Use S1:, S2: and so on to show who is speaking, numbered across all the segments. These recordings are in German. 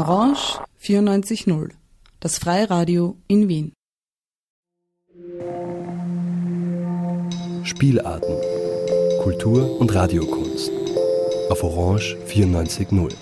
S1: Orange 94.0, das Freiradio in Wien.
S2: Spielarten. Kultur und Radiokunst. Auf Orange 94.0.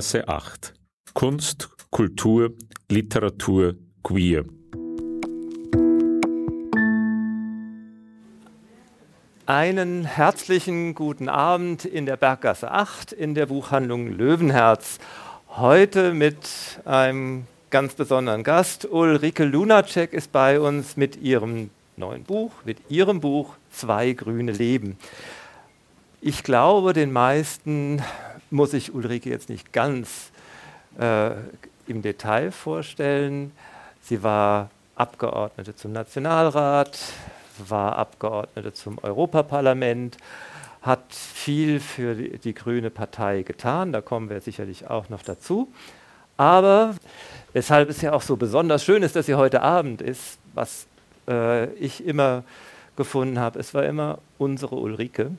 S3: Berggasse 8. Kunst, Kultur, Literatur, Queer.
S4: Einen herzlichen guten Abend in der Berggasse 8 in der Buchhandlung Löwenherz. Heute mit einem ganz besonderen Gast. Ulrike Lunacek ist bei uns mit ihrem neuen Buch, mit ihrem Buch Zwei grüne Leben. Ich glaube, den meisten muss ich Ulrike jetzt nicht ganz äh, im Detail vorstellen. Sie war Abgeordnete zum Nationalrat, war Abgeordnete zum Europaparlament, hat viel für die, die, Grüne Partei getan, da kommen wir sicherlich auch noch dazu. Aber weshalb es ja auch so besonders schön ist, dass sie heute Abend ist, was äh, ich immer gefunden habe, es war immer unsere Ulrike,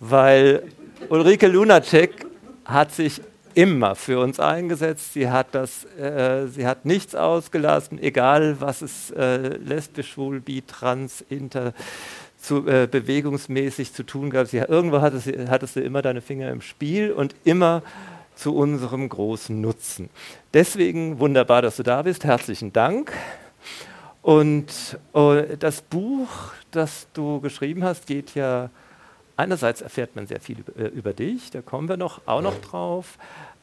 S4: weil Ulrike Lunacek hat sich immer für uns eingesetzt. Sie hat, das, äh, sie hat nichts ausgelassen, egal was es äh, lesbisch, schwul, bi, trans, inter, zu, äh, bewegungsmäßig zu tun gab. Sie, irgendwo hattest, hattest du immer deine Finger im Spiel und immer zu unserem großen Nutzen. Deswegen wunderbar, dass du da bist. Herzlichen Dank. Und uh, das Buch, das du geschrieben hast, geht ja einerseits erfährt man sehr viel über, äh, über dich, da kommen wir noch, auch noch drauf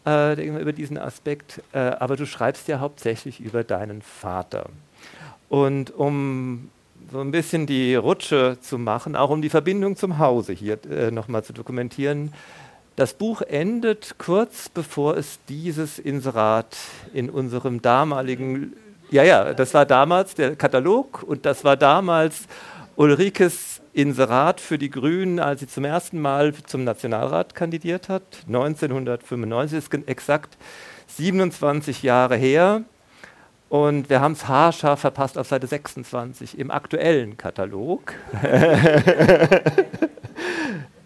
S4: äh, über diesen Aspekt, äh, aber du schreibst ja hauptsächlich über deinen Vater. Und um so ein bisschen die Rutsche zu machen, auch um die Verbindung zum Hause hier äh, nochmal zu dokumentieren, das Buch endet kurz bevor es dieses Inserat in unserem damaligen, ja, ja, das war damals der Katalog und das war damals Ulrikes Inserat für die Grünen, als sie zum ersten Mal zum Nationalrat kandidiert hat, 1995, ist exakt 27 Jahre her. Und wir haben es haarscharf verpasst auf Seite 26 im aktuellen Katalog.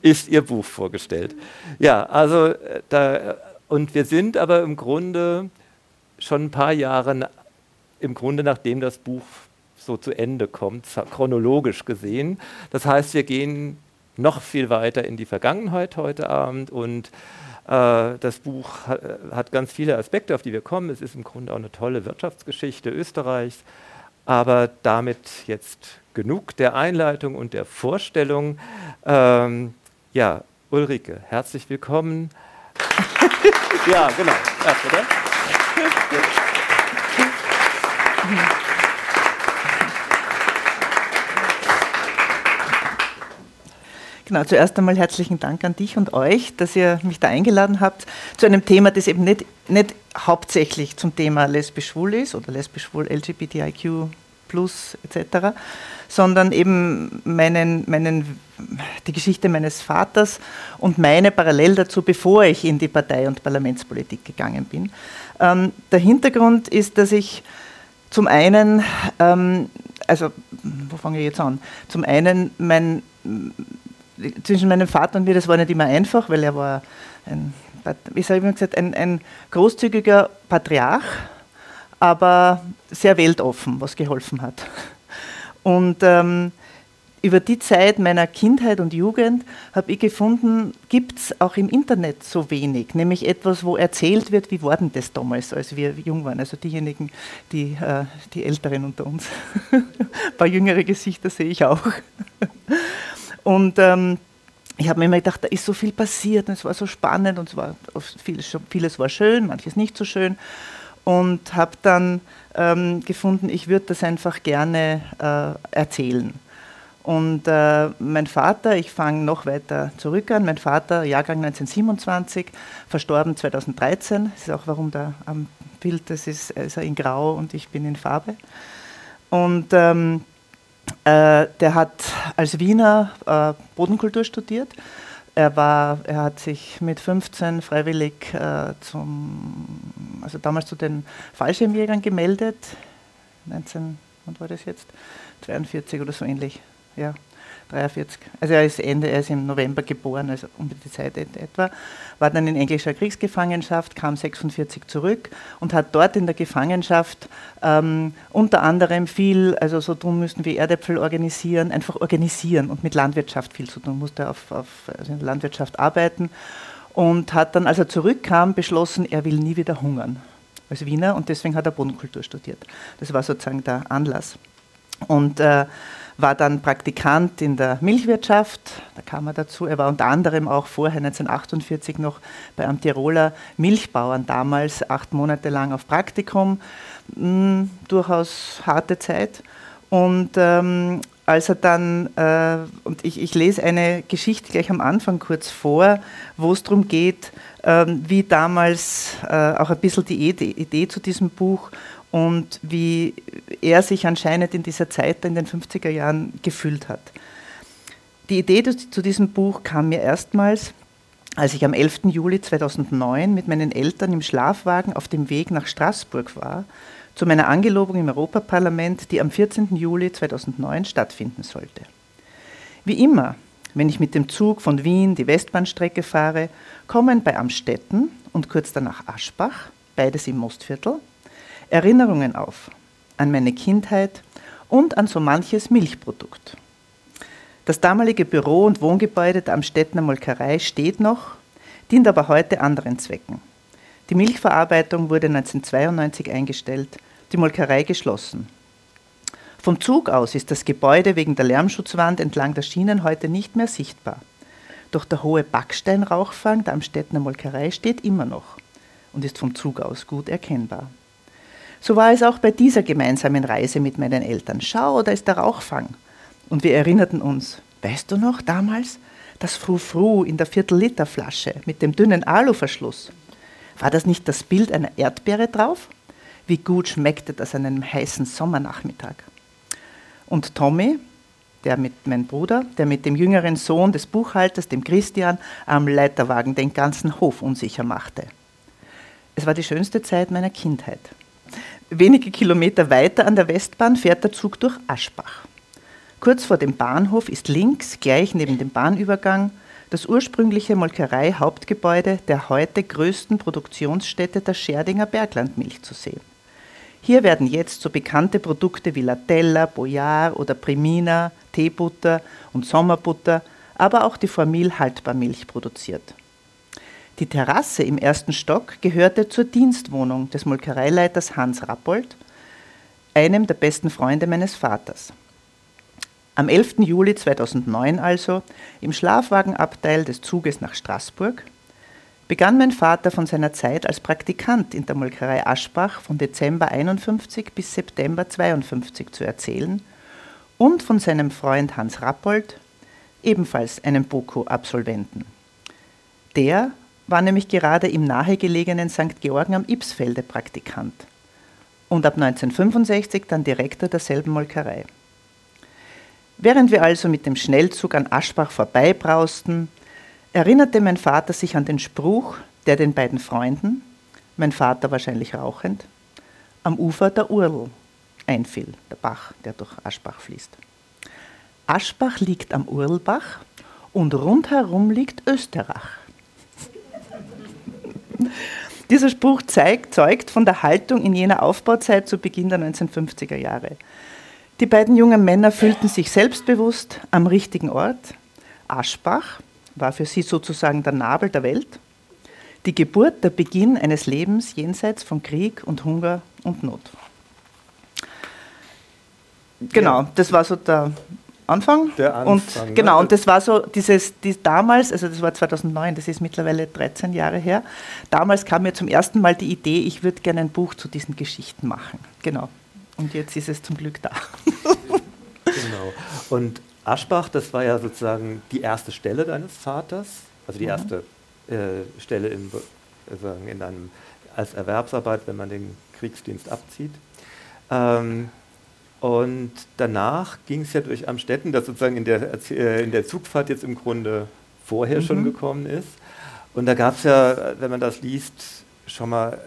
S4: ist ihr Buch vorgestellt. Ja, also äh, da, und wir sind aber im Grunde schon ein paar Jahre im Grunde nachdem das Buch so zu Ende kommt, chronologisch gesehen. Das heißt, wir gehen noch viel weiter in die Vergangenheit heute Abend und äh, das Buch hat, hat ganz viele Aspekte, auf die wir kommen. Es ist im Grunde auch eine tolle Wirtschaftsgeschichte Österreichs, aber damit jetzt genug der Einleitung und der Vorstellung. Ähm, ja, Ulrike, herzlich willkommen. ja, genau. Erst, oder?
S5: Genau, zuerst einmal herzlichen Dank an dich und euch, dass ihr mich da eingeladen habt zu einem Thema, das eben nicht, nicht hauptsächlich zum Thema lesbisch-schwul ist oder lesbisch-schwul, LGBTIQ etc., sondern eben meinen, meinen, die Geschichte meines Vaters und meine parallel dazu, bevor ich in die Partei- und Parlamentspolitik gegangen bin. Ähm, der Hintergrund ist, dass ich zum einen, ähm, also wo fange ich jetzt an? Zum einen mein zwischen meinem Vater und mir, das war nicht immer einfach, weil er war ein, wie sage ich gesagt, ein, ein großzügiger Patriarch, aber sehr weltoffen, was geholfen hat. Und ähm, über die Zeit meiner Kindheit und Jugend habe ich gefunden, gibt es auch im Internet so wenig, nämlich etwas, wo erzählt wird, wie war denn das damals, als wir jung waren, also diejenigen, die, äh, die Älteren unter uns. Ein paar jüngere Gesichter sehe ich auch. Und ähm, ich habe mir immer gedacht, da ist so viel passiert und es war so spannend und es war vieles, vieles war schön, manches nicht so schön. Und habe dann ähm, gefunden, ich würde das einfach gerne äh, erzählen. Und äh, mein Vater, ich fange noch weiter zurück an, mein Vater, Jahrgang 1927, verstorben 2013. Das ist auch, warum da am Bild, das ist, ist er in Grau und ich bin in Farbe. Und ähm, äh, der hat als Wiener äh, Bodenkultur studiert, Er, war, er hat sich mit 15 freiwillig äh, zum, also damals zu den Fallschirmjägern gemeldet. 19, wann war das jetzt? 42 oder so ähnlich. Ja. 43. Also er ist Ende, er ist im November geboren, also um die Zeit etwa, war dann in englischer Kriegsgefangenschaft, kam 46 zurück und hat dort in der Gefangenschaft ähm, unter anderem viel, also so tun müssen wie Erdäpfel organisieren, einfach organisieren und mit Landwirtschaft viel zu tun, musste auf, auf also Landwirtschaft arbeiten und hat dann, als er zurückkam, beschlossen, er will nie wieder hungern als Wiener und deswegen hat er Bodenkultur studiert. Das war sozusagen der Anlass. Und äh, war dann Praktikant in der Milchwirtschaft, da kam er dazu. Er war unter anderem auch vorher 1948 noch bei einem Tiroler Milchbauern damals acht Monate lang auf Praktikum. Mh, durchaus harte Zeit. Und ähm, als er dann, äh, und ich, ich, lese eine Geschichte gleich am Anfang kurz vor, wo es darum geht, äh, wie damals äh, auch ein bisschen die Idee, Idee zu diesem Buch und wie er sich anscheinend in dieser Zeit in den 50er Jahren gefühlt hat. Die Idee zu diesem Buch kam mir erstmals, als ich am 11. Juli 2009 mit meinen Eltern im Schlafwagen auf dem Weg nach Straßburg war, zu meiner Angelobung im Europaparlament, die am 14. Juli 2009 stattfinden sollte. Wie immer, wenn ich mit dem Zug von Wien die Westbahnstrecke fahre, kommen bei Amstetten und kurz danach Aschbach, beides im Mostviertel, Erinnerungen auf an meine Kindheit und an so manches Milchprodukt. Das damalige Büro und Wohngebäude der Amstettner Molkerei steht noch, dient aber heute anderen Zwecken. Die Milchverarbeitung wurde 1992 eingestellt, die Molkerei geschlossen. Vom Zug aus ist das Gebäude wegen der Lärmschutzwand entlang der Schienen heute nicht mehr sichtbar. Doch der hohe Backsteinrauchfang der Amstettner Molkerei steht immer noch und ist vom Zug aus gut erkennbar. So war es auch bei dieser gemeinsamen Reise mit meinen Eltern. Schau, da ist der Rauchfang. Und wir erinnerten uns, weißt du noch damals, das Frou-Frou in der Viertel-Liter-Flasche mit dem dünnen Aluverschluss? War das nicht das Bild einer Erdbeere drauf? Wie gut schmeckte das an einem heißen Sommernachmittag? Und Tommy, der mit mein Bruder, der mit dem jüngeren Sohn des Buchhalters, dem Christian, am Leiterwagen den ganzen Hof unsicher machte. Es war die schönste Zeit meiner Kindheit. Wenige Kilometer weiter an der Westbahn fährt der Zug durch Aschbach. Kurz vor dem Bahnhof ist links, gleich neben dem Bahnübergang, das ursprüngliche Molkerei-Hauptgebäude der heute größten Produktionsstätte der Scherdinger Berglandmilch zu sehen. Hier werden jetzt so bekannte Produkte wie Latella, Boyard oder Primina, Teebutter und Sommerbutter, aber auch die Formil Haltbarmilch produziert. Die Terrasse im ersten Stock gehörte zur Dienstwohnung des Molkereileiters Hans Rappold, einem der besten Freunde meines Vaters. Am 11. Juli 2009 also, im Schlafwagenabteil des Zuges nach Straßburg, begann mein Vater von seiner Zeit als Praktikant in der Molkerei Aschbach von Dezember 51 bis September 52 zu erzählen und von seinem Freund Hans Rappold, ebenfalls einem BOKU-Absolventen. Der war nämlich gerade im nahegelegenen St. Georgen am Ipsfelde Praktikant und ab 1965 dann Direktor derselben Molkerei. Während wir also mit dem Schnellzug an Aschbach vorbeibrausten, erinnerte mein Vater sich an den Spruch, der den beiden Freunden, mein Vater wahrscheinlich rauchend, am Ufer der Url einfiel, der Bach, der durch Aschbach fließt. Aschbach liegt am Urlbach und rundherum liegt Österreich. Dieser Spruch zeigt, zeugt von der Haltung in jener Aufbauzeit zu Beginn der 1950er Jahre. Die beiden jungen Männer fühlten sich selbstbewusst am richtigen Ort. Aschbach war für sie sozusagen der Nabel der Welt, die Geburt, der Beginn eines Lebens jenseits von Krieg und Hunger und Not. Genau, das war so der Anfang.
S4: Der Anfang.
S5: Und, ne? genau, und das war so dieses, die, damals, also das war 2009, das ist mittlerweile 13 Jahre her. Damals kam mir zum ersten Mal die Idee, ich würde gerne ein Buch zu diesen Geschichten machen. Genau. Und jetzt ist es zum Glück da.
S4: genau. Und Aschbach, das war ja sozusagen die erste Stelle deines Vaters, also die mhm. erste äh, Stelle in, in einem, als Erwerbsarbeit, wenn man den Kriegsdienst abzieht. Ähm, und danach ging es ja durch Amstetten, das sozusagen in der, äh, in der Zugfahrt jetzt im Grunde vorher mhm. schon gekommen ist. Und da gab es ja, wenn man das liest, schon mal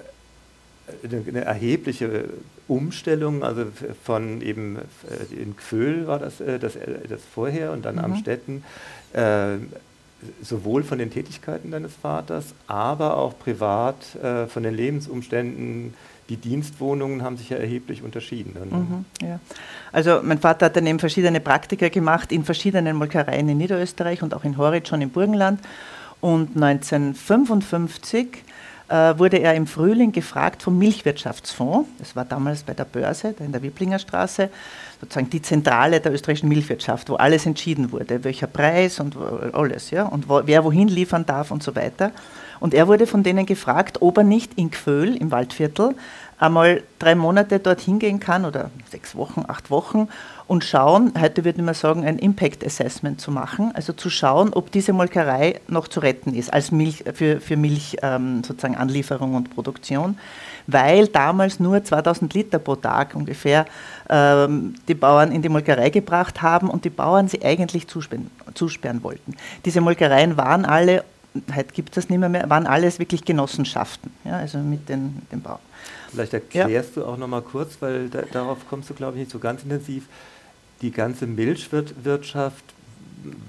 S4: eine, eine erhebliche Umstellung, also von eben äh, in Kföhl war das, äh, das, äh, das vorher und dann mhm. am Städten, äh, sowohl von den Tätigkeiten deines Vaters, aber auch privat äh, von den Lebensumständen. Die Dienstwohnungen haben sich ja erheblich unterschieden.
S5: Mhm, ja. Also mein Vater hat dann eben verschiedene Praktika gemacht in verschiedenen Molkereien in Niederösterreich und auch in Horitz schon im Burgenland. Und 1955 äh, wurde er im Frühling gefragt vom Milchwirtschaftsfonds, das war damals bei der Börse, da in der Wiblinger Straße, sozusagen die Zentrale der österreichischen Milchwirtschaft, wo alles entschieden wurde, welcher Preis und alles, ja, und wo, wer wohin liefern darf und so weiter. Und er wurde von denen gefragt, ob er nicht in Kföhl im Waldviertel einmal drei Monate dorthin gehen kann oder sechs Wochen, acht Wochen und schauen, heute würde man sagen, ein Impact Assessment zu machen, also zu schauen, ob diese Molkerei noch zu retten ist als Milch, für, für Milch ähm, sozusagen Anlieferung und Produktion, weil damals nur 2000 Liter pro Tag ungefähr ähm, die Bauern in die Molkerei gebracht haben und die Bauern sie eigentlich zusperren, zusperren wollten. Diese Molkereien waren alle, heute gibt es das nicht mehr, mehr waren alles wirklich Genossenschaften, ja, also mit den, mit den Bauern.
S4: Vielleicht erklärst ja. du auch noch mal kurz, weil da, darauf kommst du, glaube ich, nicht so ganz intensiv. Die ganze Milchwirtschaft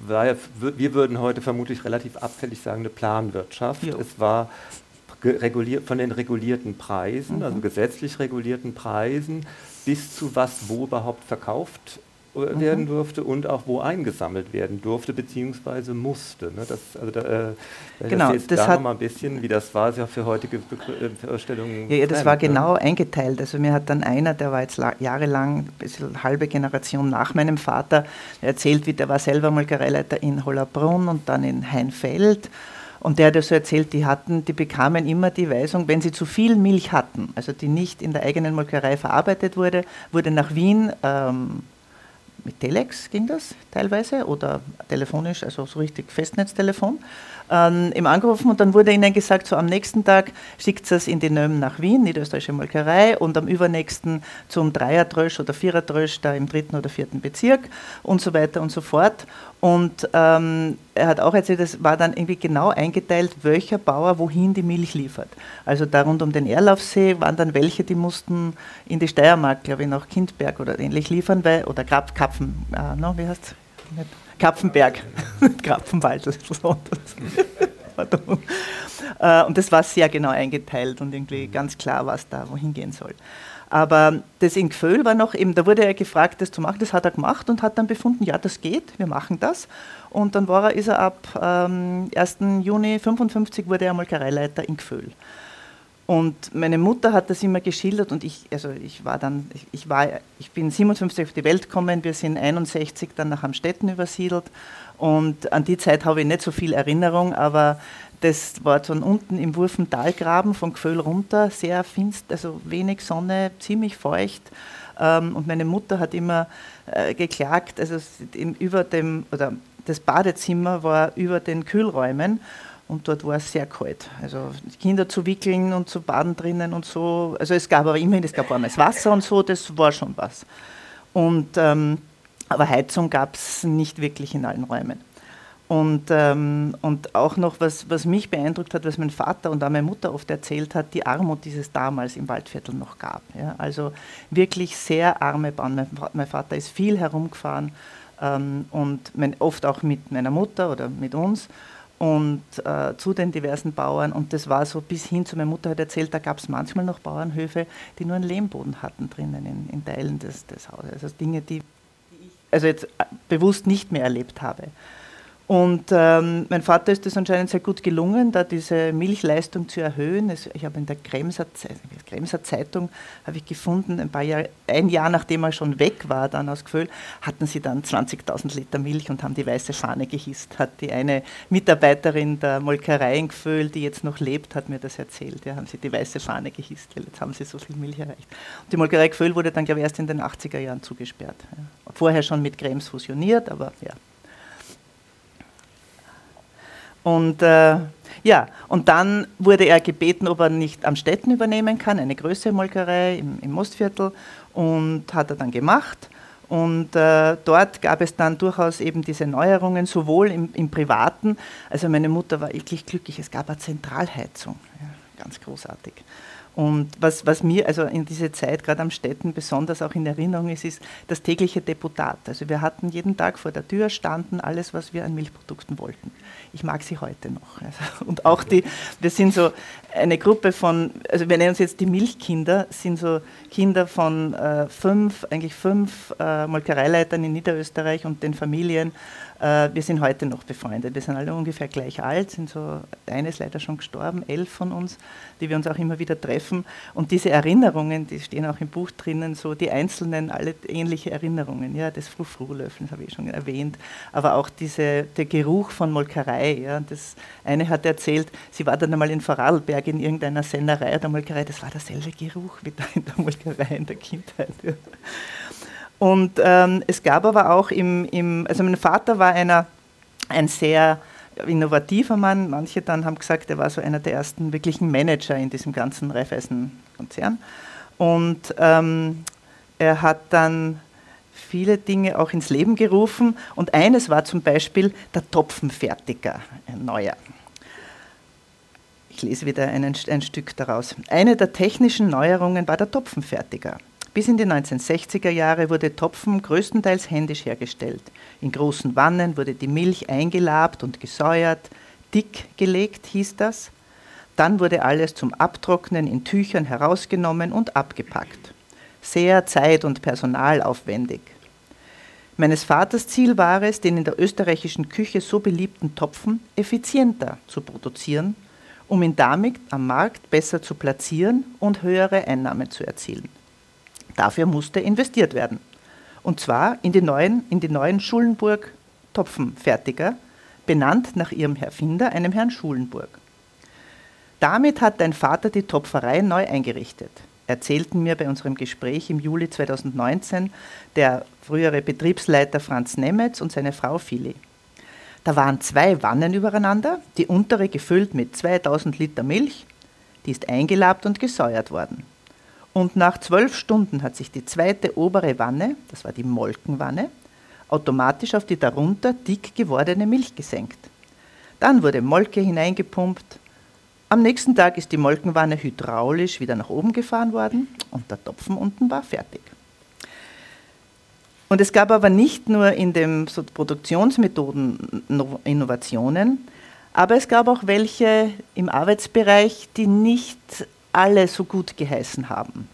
S4: war ja, wir würden heute vermutlich relativ abfällig sagen, eine Planwirtschaft. Jo. Es war reguliert, von den regulierten Preisen, mhm. also gesetzlich regulierten Preisen, bis zu was wo überhaupt verkauft mhm. werden durfte und auch wo eingesammelt werden durfte bzw. musste. Ne? Das, also da, äh,
S5: genau,
S4: das, das da noch mal ein bisschen, wie das war, ist ja für heutige äh, Vorstellungen.
S5: Ja, ja das war ne? genau eingeteilt. Also mir hat dann einer, der war jetzt jahrelang, ein bisschen halbe Generation nach meinem Vater, erzählt, wie der war selber Molkereileiter in Hollerbrunn und dann in Heinfeld. Und der hat so erzählt, die hatten, die bekamen immer die Weisung, wenn sie zu viel Milch hatten, also die nicht in der eigenen Molkerei verarbeitet wurde, wurde nach Wien ähm, mit Telex ging das teilweise oder telefonisch, also so richtig Festnetztelefon, ähm, ihm angerufen und dann wurde ihnen gesagt, so am nächsten Tag schickt es in die Nöm nach Wien, Niederösterreichische Molkerei und am übernächsten zum Dreierdrösch oder Viererdrösch da im dritten oder vierten Bezirk und so weiter und so fort. Und ähm, er hat auch erzählt, es war dann irgendwie genau eingeteilt, welcher Bauer wohin die Milch liefert. Also da rund um den Erlaufsee waren dann welche, die mussten in die Steiermark, glaube ich, nach Kindberg oder ähnlich liefern, weil, oder Krap, Kapfen, äh, no, wie heißt? Kapfenberg, Krapfenwald. Das ist so. Äh, und das war sehr genau eingeteilt und irgendwie ganz klar, was da wohin gehen soll. Aber das in Gföhl war noch eben, da wurde er gefragt, das zu machen, das hat er gemacht und hat dann befunden, ja, das geht, wir machen das. Und dann war er, ist er ab ähm, 1. Juni 55 wurde er Molkereileiter in Gföhl. Und meine Mutter hat das immer geschildert und ich, also ich war dann, ich, ich, war, ich bin 57 auf die Welt gekommen, wir sind 61 dann nach Amstetten übersiedelt und an die Zeit habe ich nicht so viel Erinnerung, aber das war dann unten im Wurfentalgraben von Gföhl runter, sehr finster, also wenig Sonne, ziemlich feucht. Ähm, und meine Mutter hat immer äh, geklagt, also über dem, oder das Badezimmer war über den Kühlräumen und dort war es sehr kalt. Also Kinder zu wickeln und zu baden drinnen und so. Also es gab aber immerhin, es gab warmes Wasser und so, das war schon was. Und, ähm, aber Heizung gab es nicht wirklich in allen Räumen. Und, ähm, und auch noch, was, was mich beeindruckt hat, was mein Vater und auch meine Mutter oft erzählt hat, die Armut, die es damals im Waldviertel noch gab. Ja? Also wirklich sehr arme Bauern. Mein, mein Vater ist viel herumgefahren ähm, und mein, oft auch mit meiner Mutter oder mit uns und äh, zu den diversen Bauern. Und das war so bis hin zu meiner Mutter hat erzählt, da gab es manchmal noch Bauernhöfe, die nur einen Lehmboden hatten drinnen in, in Teilen des, des Hauses. Also Dinge, die, also jetzt bewusst nicht mehr erlebt habe. Und ähm, mein Vater ist es anscheinend sehr gut gelungen, da diese Milchleistung zu erhöhen. Es, ich habe in der Kremser, Kremser Zeitung habe ich gefunden, ein, Jahr, ein Jahr nachdem er schon weg war, dann aus Gföhl, hatten sie dann 20.000 Liter Milch und haben die weiße Fahne gehisst. Hat die eine Mitarbeiterin der Molkerei in Gföhl, die jetzt noch lebt, hat mir das erzählt. Ja, haben sie die weiße Fahne gehisst, weil jetzt haben sie so viel Milch erreicht. Und die Molkerei Gföhl wurde dann, glaube ich, erst in den 80er Jahren zugesperrt. Ja. Vorher schon mit Krems fusioniert, aber ja. Und äh, ja, und dann wurde er gebeten, ob er nicht am Städten übernehmen kann, eine größere Molkerei im, im Mostviertel, und hat er dann gemacht. Und äh, dort gab es dann durchaus eben diese Neuerungen, sowohl im, im, Privaten, also meine Mutter war wirklich glücklich, es gab eine Zentralheizung, ja, ganz großartig. Und was, was mir also in dieser Zeit gerade am Städten besonders auch in Erinnerung ist, ist das tägliche Deputat. Also wir hatten jeden Tag vor der Tür standen alles, was wir an Milchprodukten wollten. Ich mag sie heute noch. Also, und auch die, wir sind so eine Gruppe von, also wir nennen uns jetzt die Milchkinder, sind so Kinder von äh, fünf, eigentlich fünf äh, Molkereileitern in Niederösterreich und den Familien äh, wir sind heute noch befreundet. Wir sind alle ungefähr gleich alt, sind so, eine ist leider schon gestorben, elf von uns, die wir uns auch immer wieder treffen. Und diese Erinnerungen, die stehen auch im Buch drinnen, so die einzelnen, alle ähnliche Erinnerungen. Ja, das Frufru-Löffeln habe ich schon erwähnt, aber auch diese, der Geruch von Molkerei. Ja, das eine hat erzählt, sie war dann einmal in Vorarlberg in irgendeiner Sennerei der Molkerei, das war derselbe Geruch wie da in der Molkerei in der Kindheit. Ja. Und ähm, es gab aber auch im, im, also mein Vater war einer, ein sehr innovativer Mann. Manche dann haben gesagt, er war so einer der ersten wirklichen Manager in diesem ganzen Raiffeisen-Konzern. Und ähm, er hat dann viele Dinge auch ins Leben gerufen. Und eines war zum Beispiel der Topfenfertiger, ein neuer. Ich lese wieder ein, ein Stück daraus. Eine der technischen Neuerungen war der Topfenfertiger. Bis in die 1960er Jahre wurde Topfen größtenteils händisch hergestellt. In großen Wannen wurde die Milch eingelabt und gesäuert, dick gelegt hieß das. Dann wurde alles zum Abtrocknen in Tüchern herausgenommen und abgepackt. Sehr zeit- und personalaufwendig. Meines Vaters Ziel war es, den in der österreichischen Küche so beliebten Topfen effizienter zu produzieren, um ihn damit am Markt besser zu platzieren und höhere Einnahmen zu erzielen. Dafür musste investiert werden. Und zwar in die neuen, in die neuen Schulenburg Topfenfertiger, benannt nach ihrem Erfinder, einem Herrn Schulenburg. Damit hat dein Vater die Topferei neu eingerichtet, erzählten mir bei unserem Gespräch im Juli 2019 der frühere Betriebsleiter Franz Nemetz und seine Frau Fili. Da waren zwei Wannen übereinander, die untere gefüllt mit 2000 Liter Milch, die ist eingelabt und gesäuert worden. Und nach zwölf Stunden hat sich die zweite obere Wanne, das war die Molkenwanne, automatisch auf die darunter dick gewordene Milch gesenkt. Dann wurde Molke hineingepumpt. Am nächsten Tag ist die Molkenwanne hydraulisch wieder nach oben gefahren worden und der Topfen unten war fertig. Und es gab aber nicht nur in den so Produktionsmethoden Innovationen, aber es gab auch welche im Arbeitsbereich, die nicht alle so gut geheißen haben.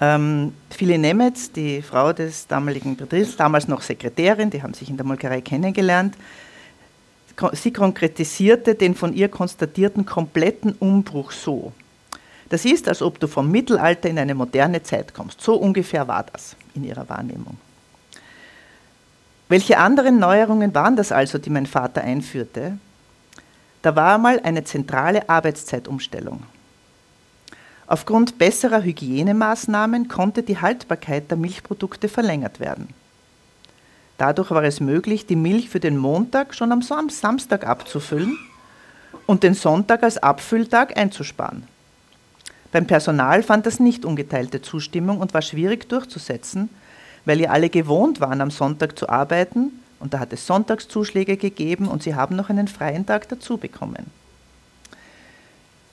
S5: Ähm, Phili Nemetz, die Frau des damaligen Betriebs, damals noch Sekretärin, die haben sich in der Molkerei kennengelernt, sie konkretisierte den von ihr konstatierten kompletten Umbruch so. Das ist, als ob du vom Mittelalter in eine moderne Zeit kommst. So ungefähr war das in ihrer Wahrnehmung. Welche anderen Neuerungen waren das also, die mein Vater einführte? Da war einmal eine zentrale Arbeitszeitumstellung. Aufgrund besserer Hygienemaßnahmen konnte die Haltbarkeit der Milchprodukte verlängert werden. Dadurch war es möglich, die Milch für den Montag schon am Samstag abzufüllen und den Sonntag als Abfülltag einzusparen. Beim Personal fand das nicht ungeteilte Zustimmung und war schwierig durchzusetzen, weil ihr alle gewohnt waren, am Sonntag zu arbeiten und da hat es Sonntagszuschläge gegeben und sie haben noch einen freien Tag dazu bekommen.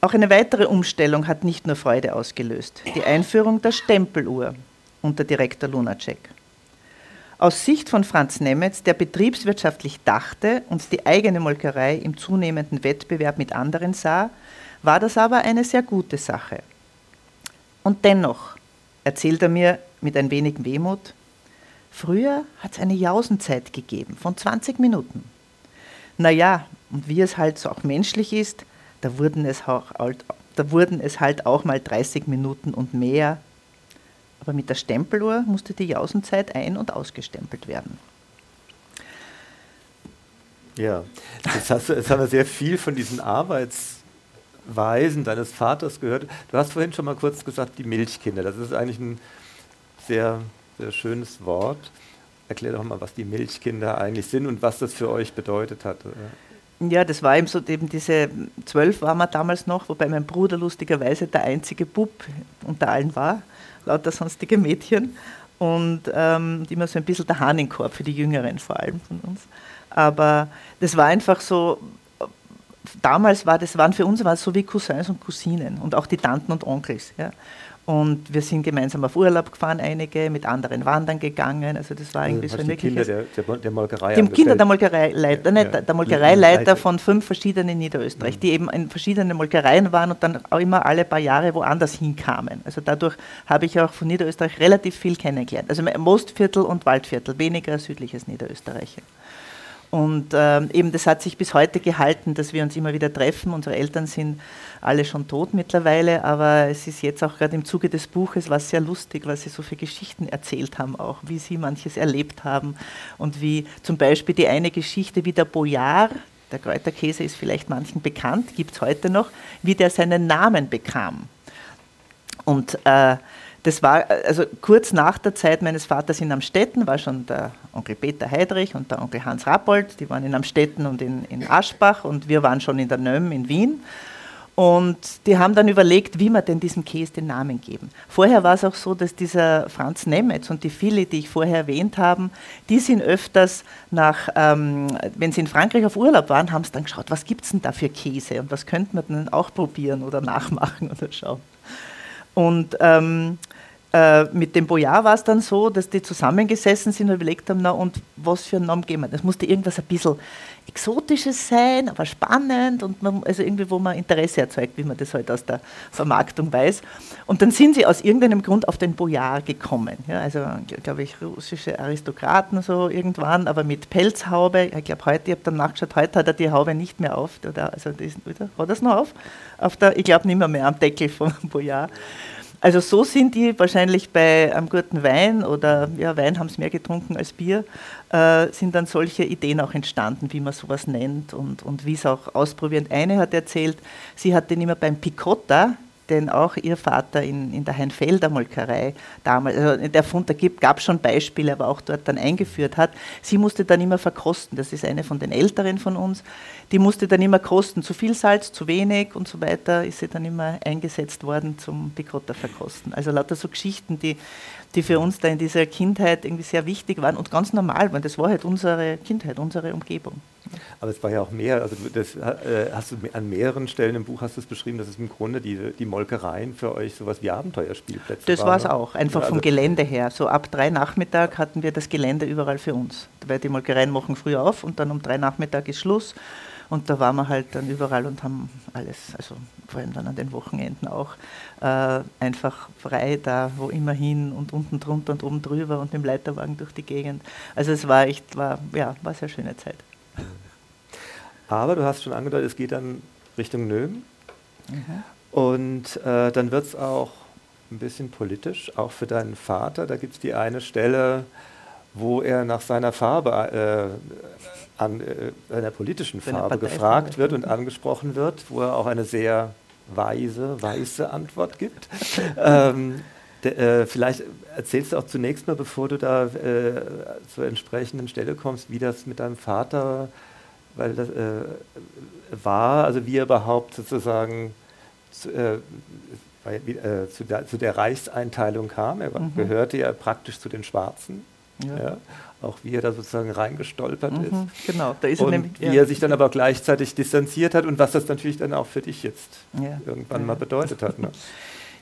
S5: Auch eine weitere Umstellung hat nicht nur Freude ausgelöst, die Einführung der Stempeluhr unter Direktor Lunacek. Aus Sicht von Franz Nemetz, der betriebswirtschaftlich dachte und die eigene Molkerei im zunehmenden Wettbewerb mit anderen sah, war das aber eine sehr gute Sache. Und dennoch, erzählt er mir mit ein wenig Wehmut, Früher hat es eine Jausenzeit gegeben von 20 Minuten. Naja, und wie es halt so auch menschlich ist, da wurden, es auch, da wurden es halt auch mal 30 Minuten und mehr. Aber mit der Stempeluhr musste die Jausenzeit ein- und ausgestempelt werden.
S4: Ja, jetzt, haben wir sehr viel von diesen Arbeitsweisen deines Vaters gehört. Du hast vorhin schon mal kurz gesagt, die Milchkinder. Das ist eigentlich ein sehr sehr schönes Wort. Erklär doch mal, was die Milchkinder eigentlich sind und was das für euch bedeutet hat.
S5: Ja, das war eben so, eben diese zwölf waren wir damals noch, wobei mein Bruder lustigerweise der einzige Bub unter allen war, lauter sonstige Mädchen. und ähm, immer so ein bisschen der Hahn im Korb für die Jüngeren vor allem von uns. Aber das war einfach so, damals war das, waren für uns war so wie Cousins und Cousinen und auch die Tanten und Onkels. Ja. Und wir sind gemeinsam auf Urlaub gefahren, einige, mit anderen wandern gegangen. Also das war also irgendwie so ein
S4: Kinder der, der, der Molkerei
S5: Die Kinder der Molkereileiter, ja, ja. der Molkereileiter von fünf verschiedenen Niederösterreich, mhm. die eben in verschiedenen Molkereien waren und dann auch immer alle paar Jahre woanders hinkamen. Also dadurch habe ich auch von Niederösterreich relativ viel kennengelernt. Also Mostviertel und Waldviertel, weniger südliches Niederösterreich. Und ähm, eben das hat sich bis heute gehalten, dass wir uns immer wieder treffen. Unsere Eltern sind alle schon tot mittlerweile, aber es ist jetzt auch gerade im Zuge des Buches was sehr lustig, weil sie so viele Geschichten erzählt haben, auch wie sie manches erlebt haben und wie zum Beispiel die eine Geschichte, wie der Boyar, der Kräuterkäse ist vielleicht manchen bekannt, gibt es heute noch, wie der seinen Namen bekam. Und äh, das war also kurz nach der Zeit meines Vaters in Amstetten, war schon der Onkel Peter Heidrich und der Onkel Hans Rappold, die waren in Amstetten und in, in Aschbach und wir waren schon in der Nöm in Wien. Und die haben dann überlegt, wie wir denn diesem Käse den Namen geben. Vorher war es auch so, dass dieser Franz Nemetz und die viele, die ich vorher erwähnt habe, die sind öfters nach, ähm, wenn sie in Frankreich auf Urlaub waren, haben sie dann geschaut, was gibt es denn da für Käse und was könnte man denn auch probieren oder nachmachen oder schauen. Und ähm, äh, mit dem Boyard war es dann so, dass die zusammengesessen sind und überlegt haben, na und was für einen Namen geben wir? Das musste irgendwas ein bisschen Exotisches sein, aber spannend und man, also irgendwie, wo man Interesse erzeugt, wie man das halt aus der Vermarktung weiß. Und dann sind sie aus irgendeinem Grund auf den Boyard gekommen. Ja, also, glaube ich, russische Aristokraten so irgendwann, aber mit Pelzhaube. Ich glaube, heute, ich habe dann nachgeschaut, heute hat er die Haube nicht mehr auf. Oder, also, das, oder, hat er es noch auf? auf der, ich glaube, nicht mehr, mehr am Deckel vom Boyard. Also so sind die wahrscheinlich bei einem guten Wein oder ja, Wein haben sie mehr getrunken als Bier, äh, sind dann solche Ideen auch entstanden, wie man sowas nennt und, und wie es auch ausprobieren. Eine hat erzählt, sie hat den immer beim Picotta, den auch ihr Vater in, in der Heinfelder Molkerei damals, also der Fund, da gab schon Beispiele, aber auch dort dann eingeführt hat. Sie musste dann immer verkosten, das ist eine von den Älteren von uns, die musste dann immer kosten, zu viel Salz, zu wenig und so weiter, ist sie dann immer eingesetzt worden zum Picotta verkosten. Also lauter so Geschichten, die, die für uns da in dieser Kindheit irgendwie sehr wichtig waren und ganz normal waren. Das war halt unsere Kindheit, unsere Umgebung.
S4: Aber es war ja auch mehr, also das äh, hast du an mehreren Stellen im Buch hast du es beschrieben, dass es im Grunde die, die Molkereien für euch sowas wie Abenteuerspielplätze
S5: Das
S4: war
S5: es auch, einfach ja, also vom Gelände her. So ab drei Nachmittag hatten wir das Gelände überall für uns. Weil die Molkereien machen früh auf und dann um drei Nachmittag ist Schluss. Und da waren wir halt dann überall und haben alles, also vor allem dann an den Wochenenden auch, äh, einfach frei da, wo immer hin und unten drunter und oben drüber und mit dem Leiterwagen durch die Gegend. Also es war echt, war, ja, war eine sehr schöne Zeit.
S4: Aber du hast schon angedeutet, es geht dann Richtung Nöm. Mhm. Und äh, dann wird es auch ein bisschen politisch, auch für deinen Vater. Da gibt es die eine Stelle, wo er nach seiner Farbe, äh, an äh, einer politischen Farbe gefragt wird und angesprochen wird, wo er auch eine sehr weise, weiße Antwort gibt. ähm, de, äh, vielleicht erzählst du auch zunächst mal, bevor du da äh, zur entsprechenden Stelle kommst, wie das mit deinem Vater weil das, äh, war, also wie er überhaupt sozusagen zu, äh, äh, zu, der, zu, der, Reichseinteilung kam. Er mhm. gehörte ja praktisch zu den Schwarzen. Ja. Ja, auch wie er da sozusagen reingestolpert mhm, ist.
S5: Genau, da ist
S4: und
S5: er nämlich,
S4: wie er sich dann aber gleichzeitig distanziert hat und was das natürlich dann auch für dich jetzt irgendwann mal bedeutet hat. Ne?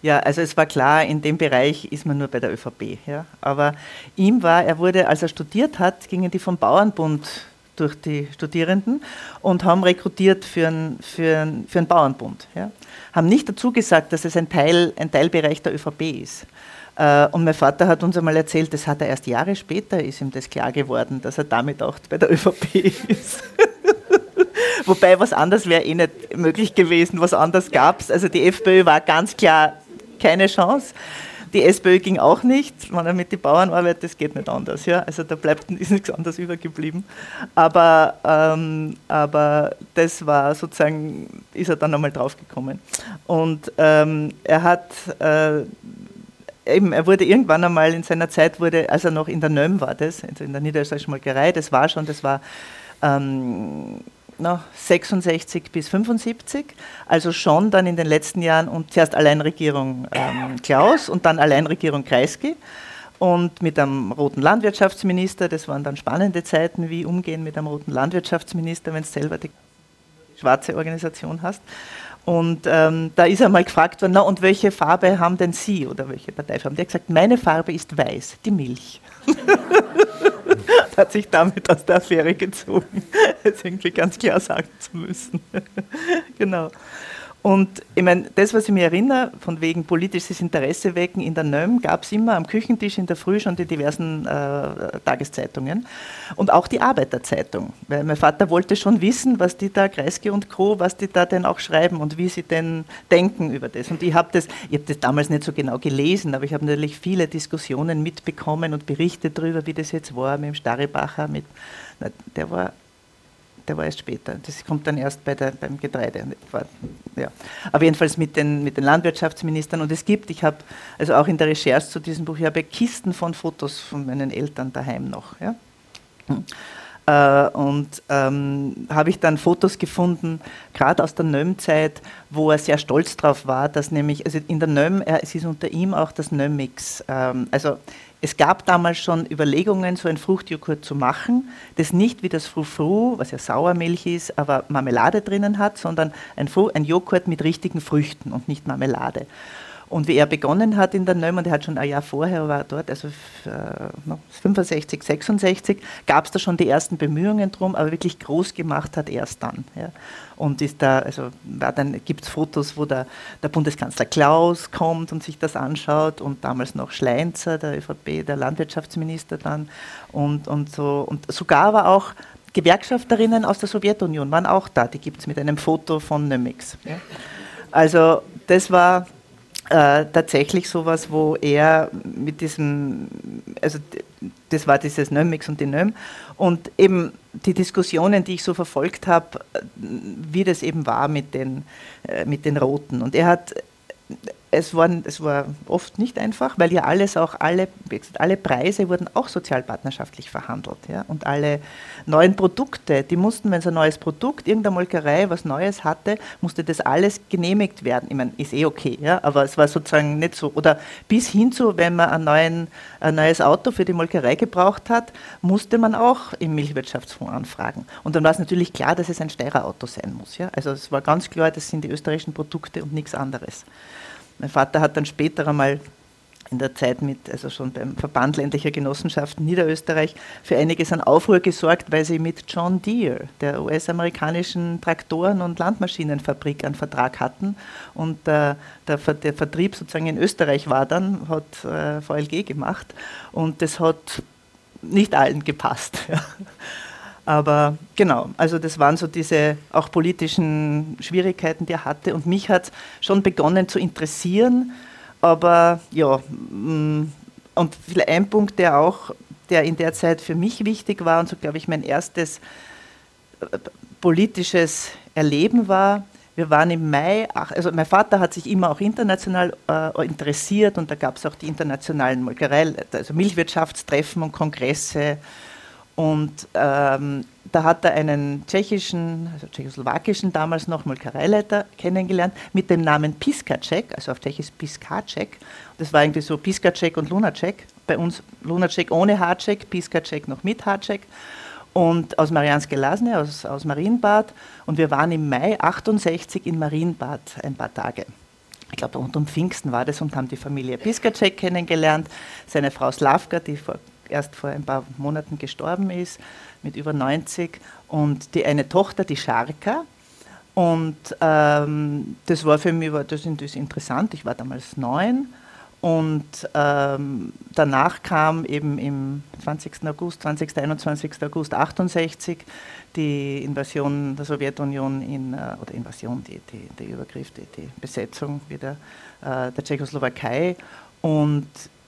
S5: Ja, also es war klar, in dem Bereich ist man nur bei der ÖVP. Ja. Aber ihm war, er wurde, als er studiert hat, gingen die vom Bauernbund durch die Studierenden und haben rekrutiert für einen, für einen, für einen Bauernbund. Ja. Haben nicht dazu gesagt, dass es ein, Teil, ein Teilbereich der ÖVP ist. Äh, und mein Vater hat uns einmal erzählt, das hat er erst Jahre später, ist ihm das klar geworden, dass er damit auch bei der ÖVP ist. Wobei was anderes wäre eh nicht möglich gewesen, was anderes gab es. Also die FPÖ war ganz klar keine Chance. Die SPÖ ging auch nicht. Wenn er mit den Bauern arbeitet, das geht nicht anders. Ja? Also da bleibt ist nichts anderes übergeblieben. Aber, ähm, aber das war sozusagen, ist er dann einmal draufgekommen. Und ähm, er hat äh, eben, er wurde irgendwann einmal in seiner Zeit, wurde, als er noch in der Nöm war, das, also in der Niederösterreichischen Molkerei, das war schon, das war ähm, no, 66 bis 75, also schon dann in den letzten Jahren und zuerst Alleinregierung ähm, Klaus und dann Alleinregierung Kreisky. und mit einem roten Landwirtschaftsminister. Das waren dann spannende Zeiten, wie umgehen mit einem roten Landwirtschaftsminister, wenn du selber die schwarze Organisation hast. Und ähm, da ist er mal gefragt worden, na und welche Farbe haben denn Sie oder welche Parteifarbe? Der hat gesagt, meine Farbe ist weiß, die Milch. hat sich damit aus der Affäre gezogen, das irgendwie ganz klar sagen zu müssen. genau. Und ich meine, das, was ich mir erinnere, von wegen politisches Interesse wecken in der NÖM, gab es immer am Küchentisch in der Früh schon die diversen äh, Tageszeitungen und auch die Arbeiterzeitung. Weil mein Vater wollte schon wissen, was die da, Kreisky und Co., was die da denn auch schreiben und wie sie denn denken über das. Und ich habe das, ich habe das damals nicht so genau gelesen, aber ich habe natürlich viele Diskussionen mitbekommen und Berichte darüber, wie das jetzt war mit dem Starrebacher, mit, na, der war der war erst später. Das kommt dann erst bei der, beim Getreide. Ja. Aber jedenfalls mit den, mit den Landwirtschaftsministern. Und es gibt, ich habe also auch in der Recherche zu diesem Buch, ich habe Kisten von Fotos von meinen Eltern daheim noch. Ja. Hm. Äh, und ähm, habe ich dann Fotos gefunden, gerade aus der Nöm-Zeit, wo er sehr stolz drauf war, dass nämlich, also in der Nöm, es ist unter ihm auch das Nöm-Mix. Ähm, also es gab damals schon Überlegungen, so ein Fruchtjoghurt zu machen, das nicht wie das Frufru, was ja Sauermilch ist, aber Marmelade drinnen hat, sondern ein, ein Joghurt mit richtigen Früchten und nicht Marmelade. Und wie er begonnen hat in der Nöm, und er hat schon ein Jahr vorher war dort, also äh, 65, 66, gab es da schon die ersten Bemühungen drum, aber wirklich groß gemacht hat erst dann. Ja. Und ist da, also dann gibt es Fotos, wo der, der Bundeskanzler Klaus kommt und sich das anschaut und damals noch Schleinzer, der ÖVP, der Landwirtschaftsminister dann und, und so. Und sogar war auch Gewerkschafterinnen aus der Sowjetunion waren auch da, die gibt es mit einem Foto von Nömix. Ja. Also das war äh, tatsächlich sowas, wo er mit diesem, also das war dieses Nömix und die Nöm und eben die Diskussionen, die ich so verfolgt habe, wie das eben war mit den, äh, mit den Roten. Und er hat es, waren, es war oft nicht einfach, weil ja alles auch, alle, alle Preise wurden auch sozialpartnerschaftlich verhandelt. Ja? Und alle neuen Produkte, die mussten, wenn es ein neues Produkt, irgendeine Molkerei was Neues hatte, musste das alles genehmigt werden. Ich meine, ist eh okay, ja? aber es war sozusagen nicht so. Oder bis hin zu, wenn man ein, neuen, ein neues Auto für die Molkerei gebraucht hat, musste man auch im Milchwirtschaftsfonds anfragen. Und dann war es natürlich klar, dass es ein Steirer Auto sein muss. Ja? Also es war ganz klar, das sind die österreichischen Produkte und nichts anderes. Mein Vater hat dann später einmal in der Zeit mit, also schon beim Verband ländlicher Genossenschaften Niederösterreich, für einiges an Aufruhr gesorgt, weil sie mit John Deere, der US-amerikanischen Traktoren- und Landmaschinenfabrik, einen Vertrag hatten. Und äh, der, der, Vertrieb sozusagen in Österreich war dann, hat äh, VLG gemacht. Und das hat nicht allen gepasst. Ja. Aber genau, also das waren so diese auch politischen Schwierigkeiten, die er hatte. Und mich hat schon begonnen zu interessieren. Aber ja, mm, und vielleicht ein Punkt, der auch, der in der Zeit für mich wichtig war und so, glaube ich, mein erstes äh, politisches Erleben war, wir waren im Mai, also mein Vater hat sich immer auch international äh, interessiert und da gab es auch die internationalen Molkerei, also Milchwirtschaftstreffen und Kongresse und ähm, da hat er einen tschechischen, also tschechoslowakischen damals noch Molkereileiter kennengelernt mit dem Namen Piskacek, also auf Tschechisch Piskacek. Das war irgendwie so Piskacek und Lunacek. Bei uns Lunacek ohne Hacek, Piskacek noch mit Hacek. Und aus Marianske Lasne, aus, aus Marienbad. Und wir waren im Mai 68 in Marienbad ein paar Tage ich glaube, rund um Pfingsten war das und haben die Familie Piskacek kennengelernt, seine Frau Slavka, die vor erst vor ein paar Monaten gestorben ist, mit über 90, und die eine Tochter, die Scharka. Und ähm, das war für mich war das, interessant. Ich war damals neun. Und ähm, danach kam eben im 20. August, 20. 21. August 68 die Invasion der Sowjetunion in, äh, oder Invasion, die, die, der Übergriff, die, die Besetzung wieder äh, der Tschechoslowakei. Und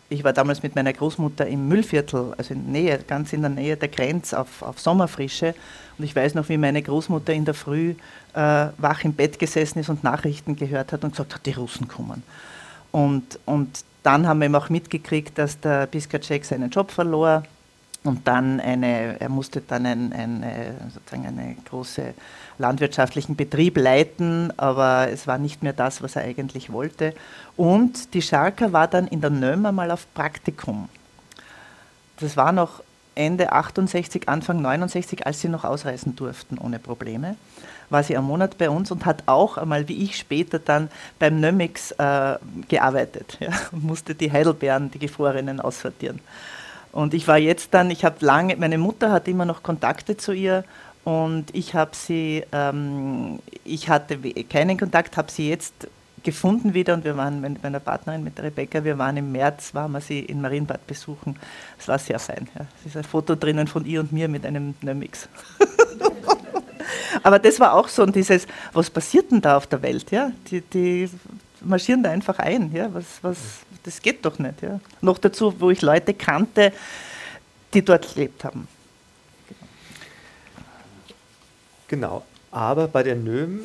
S5: ich war damals mit meiner Großmutter im Müllviertel, also in Nähe, ganz in der Nähe der Grenze auf, auf Sommerfrische. Und ich weiß noch, wie meine Großmutter in der Früh äh, wach im Bett gesessen ist und Nachrichten gehört hat und gesagt hat, die Russen kommen. Und, und dann haben wir eben auch mitgekriegt, dass der Piskacek seinen Job verlor und dann eine, er musste dann ein, eine, sozusagen einen großen landwirtschaftlichen Betrieb leiten, aber es war nicht mehr das, was er eigentlich wollte. Und die Scharker war dann in der Nömer mal auf Praktikum. das war noch Ende 68, Anfang 69, als sie noch ausreisen durften ohne Probleme, war sie einen Monat bei uns und hat auch einmal, wie ich später dann beim Nömix äh, gearbeitet ja, und musste die Heidelbeeren, die gefrorenen, aussortieren. Und ich war jetzt dann, ich habe lange, meine Mutter hat immer noch Kontakte zu ihr und ich habe sie, ähm, ich hatte keinen Kontakt, habe sie jetzt gefunden wieder und wir waren mit meiner Partnerin, mit Rebecca, wir waren im März, waren wir sie in Marienbad besuchen. Es war sehr fein. Ja. Es ist ein Foto drinnen von ihr und mir mit einem Nömix. Aber das war auch so dieses, was passiert denn da auf der Welt? Ja? Die, die marschieren da einfach ein. Ja? Was, was, das geht doch nicht. Ja? Noch dazu, wo ich Leute kannte, die dort gelebt haben.
S4: Genau, aber bei der Nöm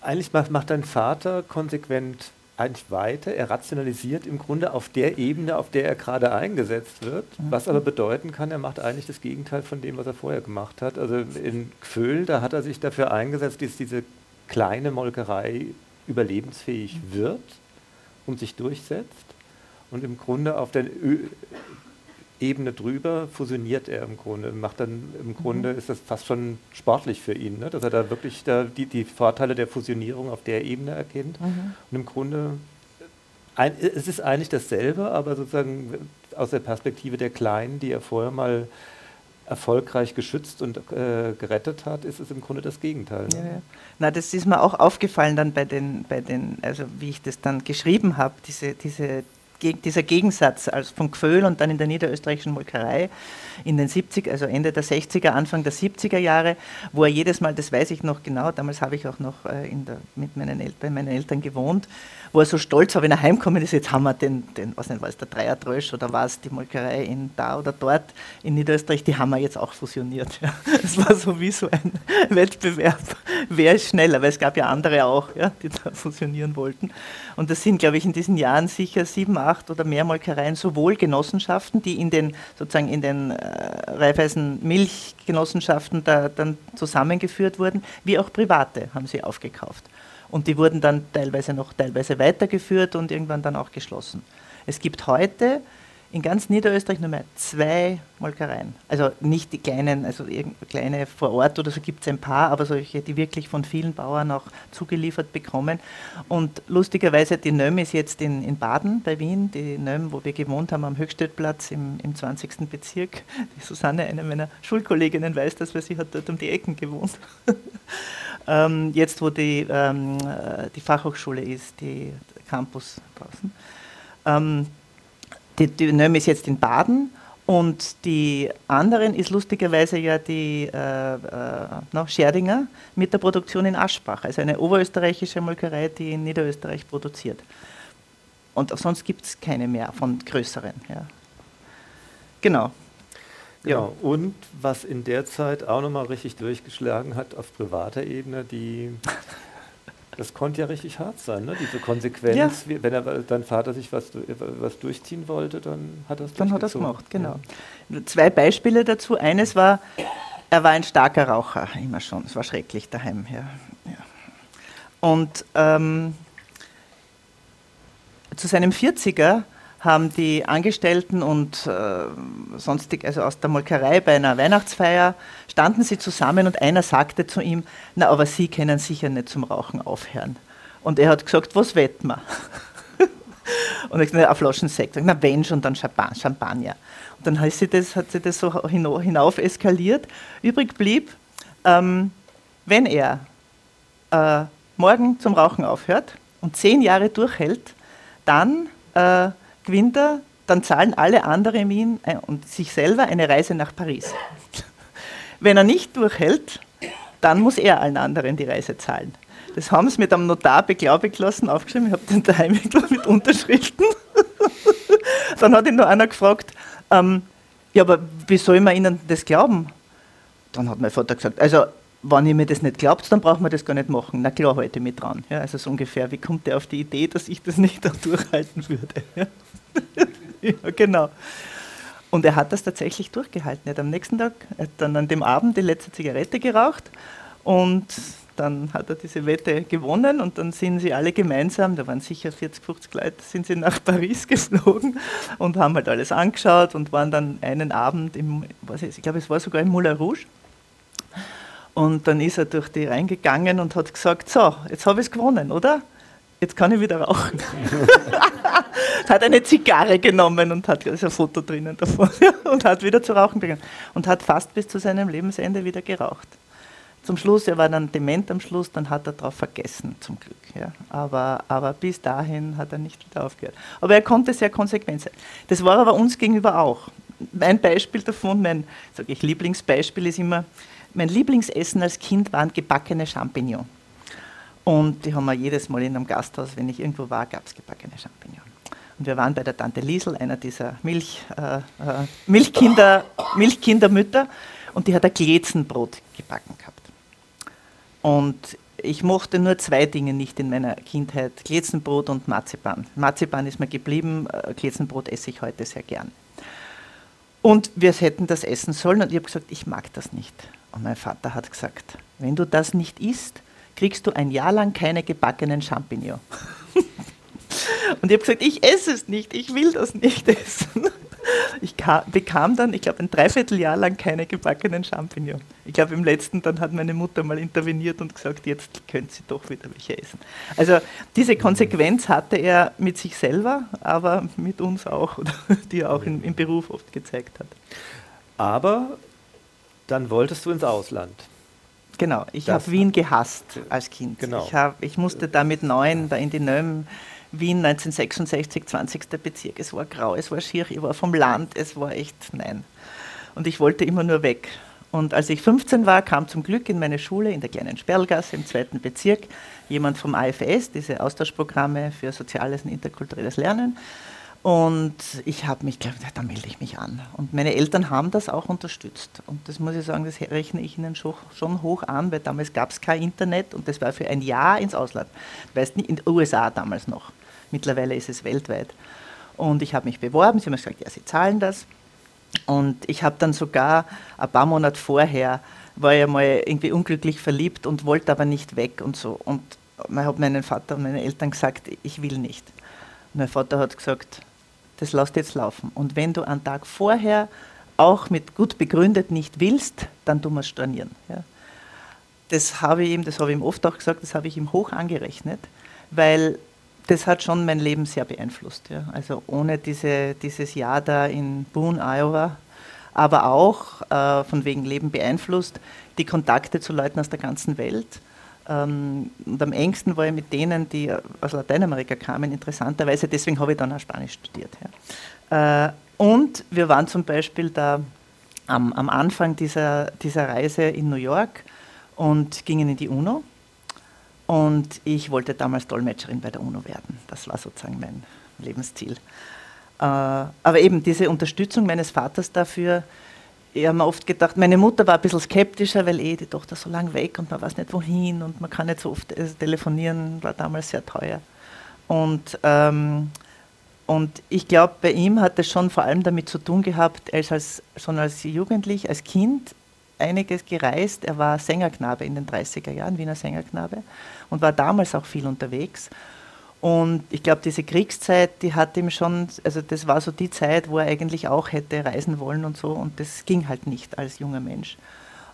S4: eigentlich macht, macht dein Vater konsequent eigentlich weiter. Er rationalisiert im Grunde auf der Ebene, auf der er gerade eingesetzt wird, mhm. was aber bedeuten kann, er macht eigentlich das Gegenteil von dem, was er vorher gemacht hat. Also in Gföhl, da hat er sich dafür eingesetzt, dass diese kleine Molkerei überlebensfähig mhm. wird und sich durchsetzt. Und im Grunde auf der Ebene drüber fusioniert er im Grunde. Macht dann im mhm. Grunde ist das fast schon sportlich für ihn, ne? dass er da wirklich da die, die Vorteile der Fusionierung auf der Ebene erkennt. Mhm. Und im Grunde ein, es ist eigentlich dasselbe, aber sozusagen aus der Perspektive der Kleinen, die er vorher mal erfolgreich geschützt und äh, gerettet hat, ist es im Grunde das Gegenteil. Ne? Ja, ja.
S5: Na, das ist mir auch aufgefallen dann bei den, bei den, also wie ich das dann geschrieben habe, diese, diese dieser Gegensatz also von Gföhl und dann in der niederösterreichischen Molkerei in den 70 also Ende der 60er, Anfang der 70er Jahre, wo er jedes Mal, das weiß ich noch genau, damals habe ich auch noch äh, der, mit meinen bei meinen Eltern gewohnt, wo er so stolz war, wenn er heimkommen ist, jetzt haben wir den, den was nicht, war es der Dreiertrösch oder war es die Molkerei in da oder dort in Niederösterreich, die haben wir jetzt auch fusioniert. Ja. Das war so wie so ein Wettbewerb, wer ist schneller, weil es gab ja andere auch, ja, die da fusionieren wollten. Und das sind, glaube ich, in diesen Jahren sicher sieben, acht oder mehr Molkereien, sowohl Genossenschaften, die in den sozusagen in den äh, Raiffeisen Milchgenossenschaften da dann zusammengeführt wurden, wie auch private haben sie aufgekauft. Und die wurden dann teilweise noch teilweise weitergeführt und irgendwann dann auch geschlossen. Es gibt heute in ganz Niederösterreich nur mehr zwei Molkereien. Also nicht die kleinen, also kleine vor Ort oder so gibt es ein paar, aber solche, die wirklich von vielen Bauern auch zugeliefert bekommen. Und lustigerweise, die Nöm ist jetzt in, in Baden bei Wien, die Nöm, wo wir gewohnt haben, am Höchststädtplatz im, im 20. Bezirk. Die Susanne, eine meiner Schulkolleginnen, weiß das, weil sie hat dort um die Ecken gewohnt. ähm, jetzt, wo die, ähm, äh, die Fachhochschule ist, die Campus draußen. Ähm, die, die ist jetzt in Baden und die anderen ist lustigerweise ja die äh, äh, no, Scherdinger mit der Produktion in Aschbach, also eine oberösterreichische Molkerei, die in Niederösterreich produziert. Und sonst gibt es keine mehr von größeren. Ja. Genau.
S4: Ja, und was in der Zeit auch nochmal richtig durchgeschlagen hat auf privater Ebene, die das konnte ja richtig hart sein, ne? diese Konsequenz. Ja. Wenn er, dein Vater sich was, was durchziehen wollte, dann hat er es
S5: Dann hat er es gemacht, genau. Ja. Zwei Beispiele dazu. Eines war, er war ein starker Raucher, immer schon. Es war schrecklich daheim. Ja. ja. Und ähm, zu seinem 40er haben die Angestellten und äh, sonstig, also aus der Molkerei bei einer Weihnachtsfeier, standen sie zusammen und einer sagte zu ihm, na, aber Sie können sicher nicht zum Rauchen aufhören. Und er hat gesagt, was wetten wir? und ich gesagt, eine Flaschen Sekt. Na, wenn schon, dann Champagner. Und dann hat sie das, hat sie das so hinauf eskaliert. Übrig blieb, ähm, wenn er äh, morgen zum Rauchen aufhört und zehn Jahre durchhält, dann äh, gewinnt er, dann zahlen alle anderen Wien äh, und sich selber eine Reise nach Paris. Wenn er nicht durchhält, dann muss er allen anderen die Reise zahlen. Das haben sie mit einem Notar beglaubigt lassen, aufgeschrieben. Ich habe den daheim mit Unterschriften. dann hat ihn noch einer gefragt, ähm, ja, aber wie soll man Ihnen das glauben? Dann hat mein Vater gesagt, also wenn ihr mir das nicht glaubt, dann braucht man das gar nicht machen. Na klar, ich mich dran. Ja, also so ungefähr, wie kommt der auf die Idee, dass ich das nicht durchhalten würde? Ja? ja, genau. Und er hat das tatsächlich durchgehalten. Er hat am nächsten Tag, dann an dem Abend die letzte Zigarette geraucht und dann hat er diese Wette gewonnen und dann sind sie alle gemeinsam, da waren sicher 40, 50 Leute, sind sie nach Paris geflogen und haben halt alles angeschaut und waren dann einen Abend im, was ist, ich glaube, es war sogar im Moulin Rouge. Und dann ist er durch die reingegangen und hat gesagt, so, jetzt habe ich es gewonnen, oder? Jetzt kann ich wieder rauchen. hat eine Zigarre genommen und hat, da ist ein Foto drinnen davon, und hat wieder zu rauchen begonnen. Und hat fast bis zu seinem Lebensende wieder geraucht zum Schluss, er war dann dement am Schluss, dann hat er darauf vergessen, zum Glück. Ja. Aber, aber bis dahin hat er nicht wieder aufgehört. Aber er konnte sehr konsequent sein. Das war aber uns gegenüber auch. Mein Beispiel davon, mein ich, Lieblingsbeispiel ist immer, mein Lieblingsessen als Kind waren gebackene Champignons. Und die haben wir jedes Mal in einem Gasthaus, wenn ich irgendwo war, gab es gebackene Champignons. Und wir waren bei der Tante Liesel, einer dieser Milch, äh, äh, Milchkinder, Milchkindermütter, und die hat ein Glätzenbrot gebacken gehabt. Und ich mochte nur zwei Dinge nicht in meiner Kindheit: Glätzenbrot und Marzipan. Marzipan ist mir geblieben, äh, Glätzenbrot esse ich heute sehr gern. Und wir hätten das essen sollen und ich habe gesagt, ich mag das nicht. Und mein Vater hat gesagt, wenn du das nicht isst, kriegst du ein Jahr lang keine gebackenen Champignons. und ich habe gesagt, ich esse es nicht, ich will das nicht essen. Ich kam, bekam dann, ich glaube, ein Dreivierteljahr lang keine gebackenen Champignons. Ich glaube, im letzten dann hat meine Mutter mal interveniert und gesagt, jetzt könnt sie doch wieder welche essen. Also diese Konsequenz hatte er mit sich selber, aber mit uns auch, die er auch in, im Beruf oft gezeigt hat.
S4: Aber dann wolltest du ins Ausland.
S5: Genau, ich habe Wien gehasst als Kind. Genau. Ich, hab, ich musste da mit neun da in die Nöm Wien 1966, 20. Bezirk. Es war grau, es war schier, ich war vom Land, es war echt nein. Und ich wollte immer nur weg. Und als ich 15 war, kam zum Glück in meine Schule in der kleinen Sperlgasse im zweiten Bezirk jemand vom AFS, diese Austauschprogramme für soziales und interkulturelles Lernen. Und ich habe mich gedacht, da melde ich mich an. Und meine Eltern haben das auch unterstützt. Und das muss ich sagen, das rechne ich ihnen schon, schon hoch an, weil damals gab es kein Internet und das war für ein Jahr ins Ausland. Weißt nicht, in den USA damals noch. Mittlerweile ist es weltweit. Und ich habe mich beworben, sie haben gesagt, ja, sie zahlen das. Und ich habe dann sogar ein paar Monate vorher, war ich mal irgendwie unglücklich verliebt und wollte aber nicht weg und so. Und ich habe meinen Vater und meine Eltern gesagt, ich will nicht. Und mein Vater hat gesagt, das lasst jetzt laufen. Und wenn du einen Tag vorher auch mit gut begründet nicht willst, dann tun wir es stornieren. Ja. Das habe ich ihm, das habe ich ihm oft auch gesagt, das habe ich ihm hoch angerechnet, weil das hat schon mein Leben sehr beeinflusst. Ja. Also ohne diese, dieses Jahr da in Boone, Iowa, aber auch äh, von wegen Leben beeinflusst, die Kontakte zu Leuten aus der ganzen Welt. Ähm, und am engsten war ich mit denen, die aus Lateinamerika kamen, interessanterweise, deswegen habe ich dann auch Spanisch studiert. Äh, und wir waren zum Beispiel da am, am Anfang dieser, dieser Reise in New York und gingen in die UNO und ich wollte damals Dolmetscherin bei der UNO werden. Das war sozusagen mein Lebensziel. Äh, aber eben diese Unterstützung meines Vaters dafür, ich habe mir oft gedacht, meine Mutter war ein bisschen skeptischer, weil eh die Tochter so lange weg und man weiß nicht wohin und man kann nicht so oft also telefonieren, war damals sehr teuer. Und, ähm, und ich glaube, bei ihm hat es schon vor allem damit zu tun gehabt, er ist als, schon als Jugendlich, als Kind einiges gereist. Er war Sängerknabe in den 30er Jahren, Wiener Sängerknabe, und war damals auch viel unterwegs. Und ich glaube, diese Kriegszeit, die hat ihm schon, also das war so die Zeit, wo er eigentlich auch hätte reisen wollen und so. Und das ging halt nicht als junger Mensch,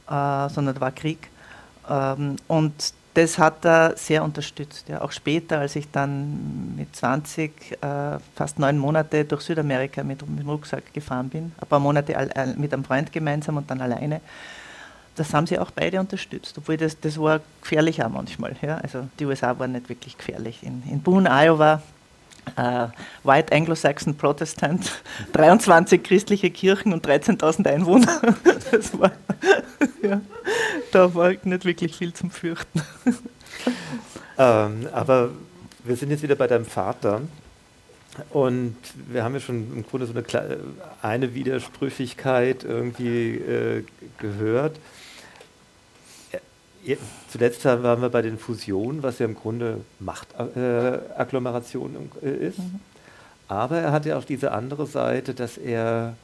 S5: äh, sondern war Krieg. Ähm, und das hat er sehr unterstützt. Ja. Auch später, als ich dann mit 20, äh, fast neun Monate durch Südamerika mit, mit, dem Rucksack gefahren bin, ein paar Monate all, mit einem Freund gemeinsam und dann alleine, das haben sie auch beide unterstützt, obwohl das, das war gefährlich auch manchmal. Ja. Also die USA waren nicht wirklich gefährlich. In, in Boone, Iowa, äh, White Anglo-Saxon Protestant, 23 christliche Kirchen und 13.000 Einwohner. Das war, ja, da war nicht wirklich viel zum Fürchten.
S4: Ähm, aber wir sind jetzt wieder bei deinem Vater. Und wir haben ja schon im Grunde so eine, eine Widersprüchlichkeit irgendwie äh, gehört. Zuletzt waren wir bei den Fusionen, was ja im Grunde Machtagglomeration äh, ist. Mhm. Aber er hat ja auch diese andere Seite, dass er,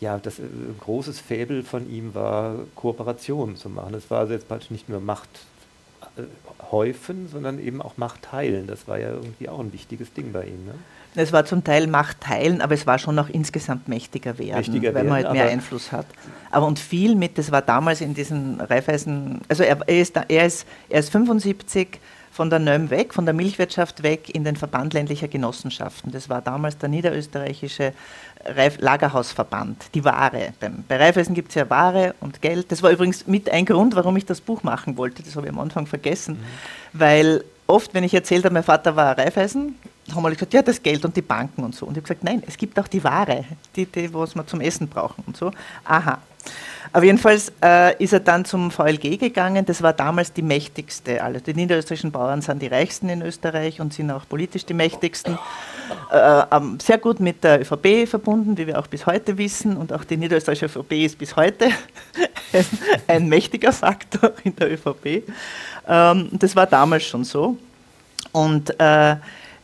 S4: ja, das ein äh, großes Faible von ihm war, Kooperationen zu machen. Es war also jetzt praktisch nicht nur Macht häufen, sondern eben auch Macht teilen. Das war ja irgendwie auch ein wichtiges Ding bei Ihnen. Ne?
S5: Es war zum Teil Macht teilen, aber es war schon auch insgesamt mächtiger werden,
S4: Mächtiger
S5: weil man
S4: werden,
S5: halt mehr Einfluss hat. Aber und viel mit, das war damals in diesen Raiffeisen, also er, er, ist, er, ist, er ist 75 von der NÖM weg, von der Milchwirtschaft weg in den Verband ländlicher Genossenschaften. Das war damals der niederösterreichische Reif Lagerhausverband, die Ware. Beim, bei Raiffeisen gibt es ja Ware und Geld. Das war übrigens mit ein Grund, warum ich das Buch machen wollte. Das habe ich am Anfang vergessen. Weil oft, wenn ich erzählt habe, mein Vater war Raiffeisen, haben alle gesagt, ja, das Geld und die Banken und so. Und ich habe gesagt, nein, es gibt auch die Ware, die, die was wir zum Essen brauchen und so. Aha. Aber jedenfalls äh, ist er dann zum VLG gegangen. Das war damals die mächtigste. Also die niederösterreichischen Bauern sind die reichsten in Österreich und sind auch politisch die mächtigsten. Äh, ähm, sehr gut mit der ÖVP verbunden, wie wir auch bis heute wissen. Und auch die niederösterreichische ÖVP ist bis heute ein, mächtiger Faktor in der ÖVP. Ähm, das war damals schon so. Und äh,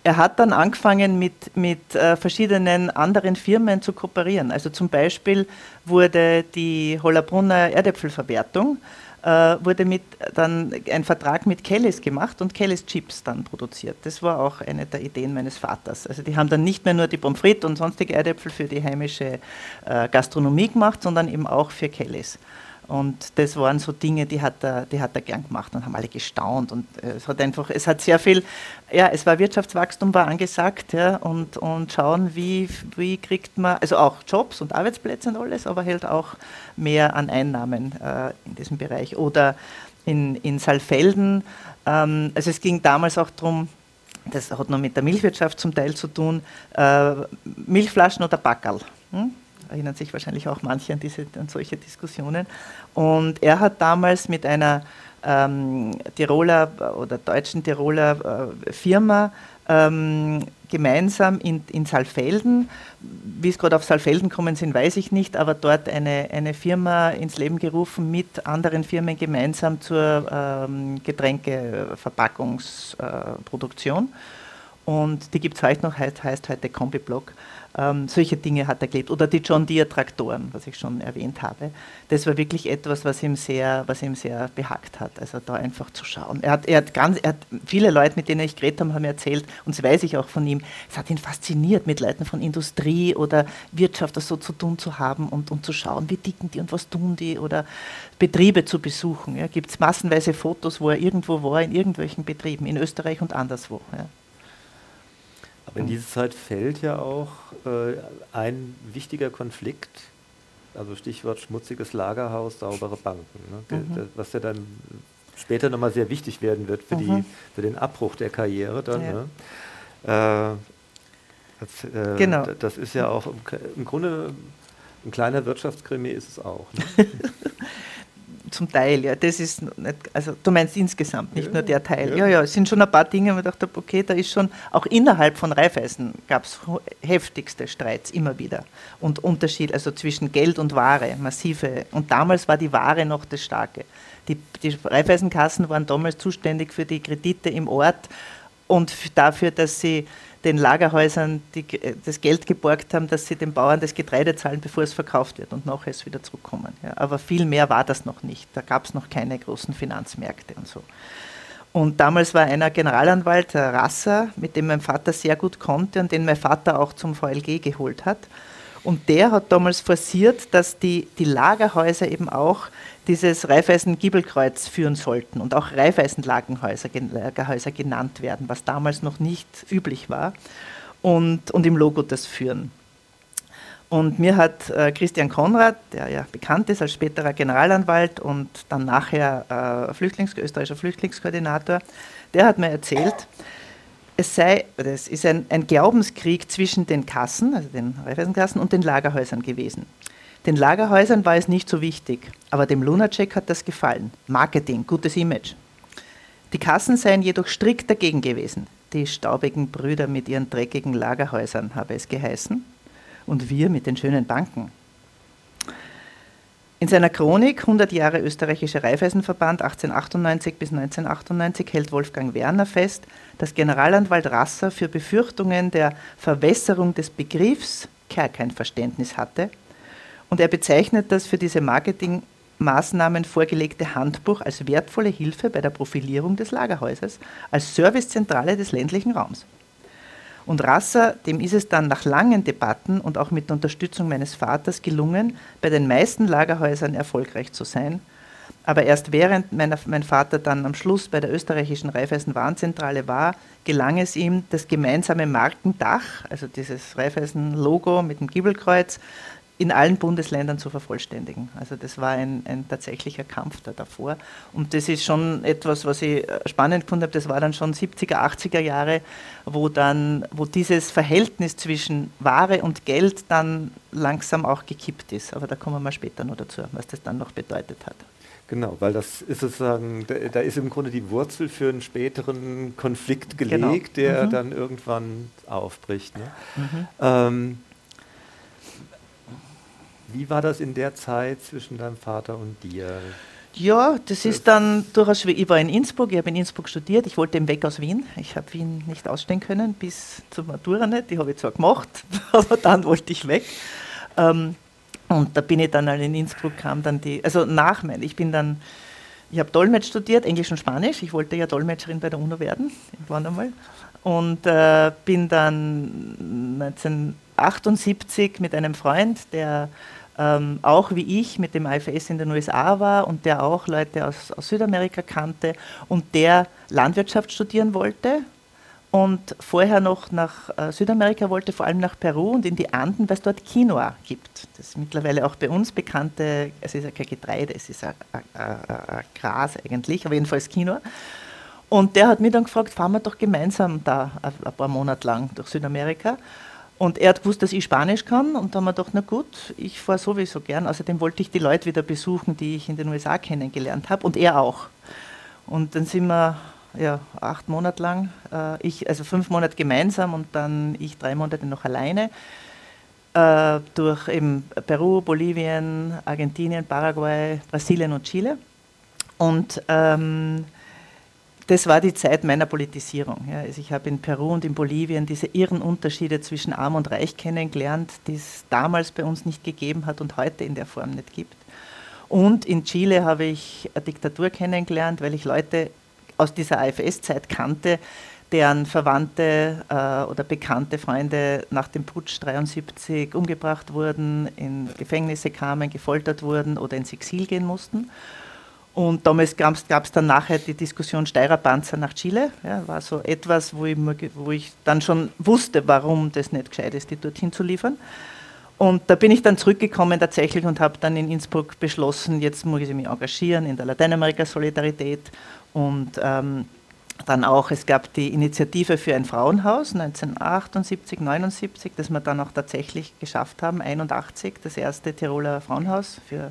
S5: er hat dann angefangen, mit, mit äh, verschiedenen anderen Firmen zu kooperieren. Also zum Beispiel wurde die Hollabrunner Erdäpfelverwertung, äh, wurde mit, dann ein Vertrag mit Kellys gemacht und Kellys Chips dann produziert. Das war auch eine der Ideen meines Vaters. Also die haben dann nicht mehr nur die Pommes frites und sonstige Erdäpfel für die heimische äh, Gastronomie gemacht, sondern eben auch für Kellys. Und das waren so Dinge, die hat er, die hat er gern gemacht und haben alle gestaunt. Und äh, es hat einfach, es hat sehr viel, ja, es war Wirtschaftswachstum war angesagt, ja, und, und schauen, wie, wie kriegt man, also auch Jobs und Arbeitsplätze und alles, aber halt auch mehr an Einnahmen äh, in diesem Bereich. Oder in, in Saalfelden, ähm, also es ging damals auch darum, das hat noch mit der Milchwirtschaft zum Teil zu tun, äh, Milchflaschen oder Backerl. Hm? Erinnern sich wahrscheinlich auch manche an, diese, an solche Diskussionen. Und er hat damals mit einer ähm, Tiroler oder deutschen Tiroler äh, Firma ähm, gemeinsam in, in Saalfelden, wie es gerade auf Saalfelden kommen sind, weiß ich nicht, aber dort eine, eine Firma ins Leben gerufen mit anderen Firmen gemeinsam zur ähm, Getränkeverpackungsproduktion. Und die gibt es heute noch, heißt, heißt heute Kombiblock. Ähm, solche Dinge hat er gelebt. Oder die John Deere Traktoren, was ich schon erwähnt habe. Das war wirklich etwas, was ihm sehr, was ihm sehr behagt hat. Also da einfach zu schauen. Er hat, er hat ganz, er hat viele Leute, mit denen ich geredet habe, haben erzählt, und das weiß ich auch von ihm, es hat ihn fasziniert, mit Leuten von Industrie oder Wirtschaft das so zu tun zu haben und, und zu schauen, wie dicken die und was tun die oder Betriebe zu besuchen. Ja. Gibt es massenweise Fotos, wo er irgendwo war, in irgendwelchen Betrieben, in Österreich und anderswo. Ja.
S4: Aber in diese Zeit fällt ja auch äh, ein wichtiger Konflikt, also Stichwort schmutziges Lagerhaus, saubere Banken, ne?
S5: Mhm.
S4: Das- was ja dann später nochmal sehr wichtig werden wird für, die,
S5: Mhm.
S4: für den Abbruch der Karriere dann.
S5: Ja.
S4: Ne? Äh, das, äh,
S5: Genau.
S4: das ist ja auch im, im Grunde ein kleiner Wirtschaftskrimi ist es auch. Ne?
S5: Zum Teil, ja. Das ist nicht, also du meinst insgesamt, nicht
S4: Ja,
S5: nur der Teil.
S4: ja.
S5: Ja, ja, es sind schon ein paar Dinge, wo ich dachte, okay, da ist schon, auch innerhalb von Raiffeisen gab es heftigste Streits immer wieder. Und Unterschied, also zwischen Geld und Ware, massive. Und damals war die Ware noch das Starke. Die, die Raiffeisenkassen waren damals zuständig für die Kredite im Ort und dafür, dass sie den Lagerhäusern die, äh, das Geld geborgt haben, dass sie den Bauern das Getreide zahlen, bevor es verkauft wird und nachher es wieder zurückkommen. Ja, aber viel mehr war das noch nicht. Da gab es noch keine großen Finanzmärkte und so. Und damals war einer Generalanwalt, der Rasser, mit dem mein Vater sehr gut konnte und den mein Vater auch zum VLG geholt hat. Und der hat damals forciert, dass die, die Lagerhäuser eben auch dieses Raiffeisen-Giebelkreuz führen sollten und auch Raiffeisen-Lagerhäuser gen- Lagerhäuser genannt werden, was damals noch nicht üblich war, und, und im Logo das führen. Und mir hat äh, Christian Konrad, der ja bekannt ist als späterer Generalanwalt und dann nachher äh, Flüchtlings österreichischer Flüchtlingskoordinator, der hat mir erzählt, es sei, es ist ein, ein Glaubenskrieg zwischen den Kassen, also den Raiffeisenkassen und den Lagerhäusern gewesen. Den Lagerhäusern war es nicht so wichtig, aber dem Lunacek hat das gefallen. Marketing, gutes Image. Die Kassen seien jedoch strikt dagegen gewesen. Die staubigen Brüder mit ihren dreckigen Lagerhäusern habe es geheißen und wir mit den schönen Banken. In seiner Chronik 100 Jahre österreichischer Raiffeisenverband 1898 bis 1998 hält Wolfgang Werner fest, dass Generalanwalt Rasser für Befürchtungen der Verwässerung des Begriffs kein Verständnis hatte und er bezeichnet das für diese Marketing Maßnahmen vorgelegte Handbuch als wertvolle Hilfe bei der Profilierung des Lagerhäusers als Servicezentrale des ländlichen Raums. Und Rasser, dem ist es dann nach langen Debatten und auch mit Unterstützung meines Vaters gelungen, bei den meisten Lagerhäusern erfolgreich zu sein. Aber erst während meiner, mein Vater dann am Schluss bei der österreichischen Raiffeisen-Warnzentrale war, gelang es ihm, das gemeinsame Markendach, also dieses Raiffeisen-Logo mit dem Giebelkreuz, in allen Bundesländern zu vervollständigen. Also das war ein, ein tatsächlicher Kampf da davor. Und das ist schon etwas, was ich äh, spannend gefunden habe. Das war dann schon 70er, 80er Jahre, wo dann, wo dieses Verhältnis zwischen Ware und Geld dann langsam auch gekippt ist. Aber da kommen wir später noch dazu, was das dann noch bedeutet hat.
S4: Genau, weil das ist sozusagen, da, da ist im Grunde die Wurzel für einen späteren Konflikt gelegt, genau. der mhm. dann irgendwann aufbricht. Ne? Mhm. Ähm, wie war das in der Zeit zwischen deinem Vater und dir?
S5: Ja, das ist dann durchaus, ich war in Innsbruck, ich habe in Innsbruck studiert, ich wollte im Weg aus Wien. Ich habe Wien nicht ausstehen können, bis zur Matura nicht, die habe ich zwar gemacht, aber dann wollte ich weg. Ähm, und da bin ich dann in Innsbruck, kam dann die, also nach mein, ich bin dann, ich habe Dolmetsch studiert, Englisch und Spanisch, ich wollte ja Dolmetscherin bei der UNO werden, irgendwann einmal. Und äh, bin dann 1978 mit einem Freund, der ähm, auch wie ich mit dem IFS in den USA war und der auch Leute aus, aus Südamerika kannte und der Landwirtschaft studieren wollte und vorher noch nach äh, Südamerika wollte, vor allem nach Peru und in die Anden, weil es dort Quinoa gibt. Das ist mittlerweile auch bei uns bekannte, es ist ja kein Getreide, es ist ein, Gras eigentlich, aber jedenfalls Quinoa. Und der hat mich dann gefragt, fahren wir doch gemeinsam da ein paar Monate lang durch Südamerika. Und er hat gewusst, dass ich Spanisch kann und da haben wir gedacht, na gut, ich fahre sowieso gern. Außerdem wollte ich die Leute wieder besuchen, die ich in den USA kennengelernt habe und er auch. Und dann sind wir ja, acht Monate lang, äh, ich, also fünf Monate gemeinsam und dann ich drei Monate noch alleine äh, durch eben Peru, Bolivien, Argentinien, Paraguay, Brasilien und Chile. Und ähm, das war die Zeit meiner Politisierung. Ja. Also ich habe in Peru und in Bolivien diese irren Unterschiede zwischen Arm und Reich kennengelernt, die es damals bei uns nicht gegeben hat und heute in der Form nicht gibt. Und in Chile habe ich eine Diktatur kennengelernt, weil ich Leute aus dieser AFS-Zeit kannte, deren Verwandte äh, oder bekannte Freunde nach dem Putsch 73 umgebracht wurden, in Gefängnisse kamen, gefoltert wurden oder ins Exil gehen mussten. Und damals gab es dann nachher die Diskussion Steirer Panzer nach Chile. Ja, war so etwas, wo ich, wo ich dann schon wusste, warum das nicht gescheit ist, die dorthin zu liefern. Und da bin ich dann zurückgekommen tatsächlich und habe dann in Innsbruck beschlossen, jetzt muss ich mich engagieren in der Lateinamerika-Solidarität. Und ähm, dann auch, es gab die Initiative für ein Frauenhaus 1978, 79, das wir dann auch tatsächlich geschafft haben, 81, das erste Tiroler Frauenhaus für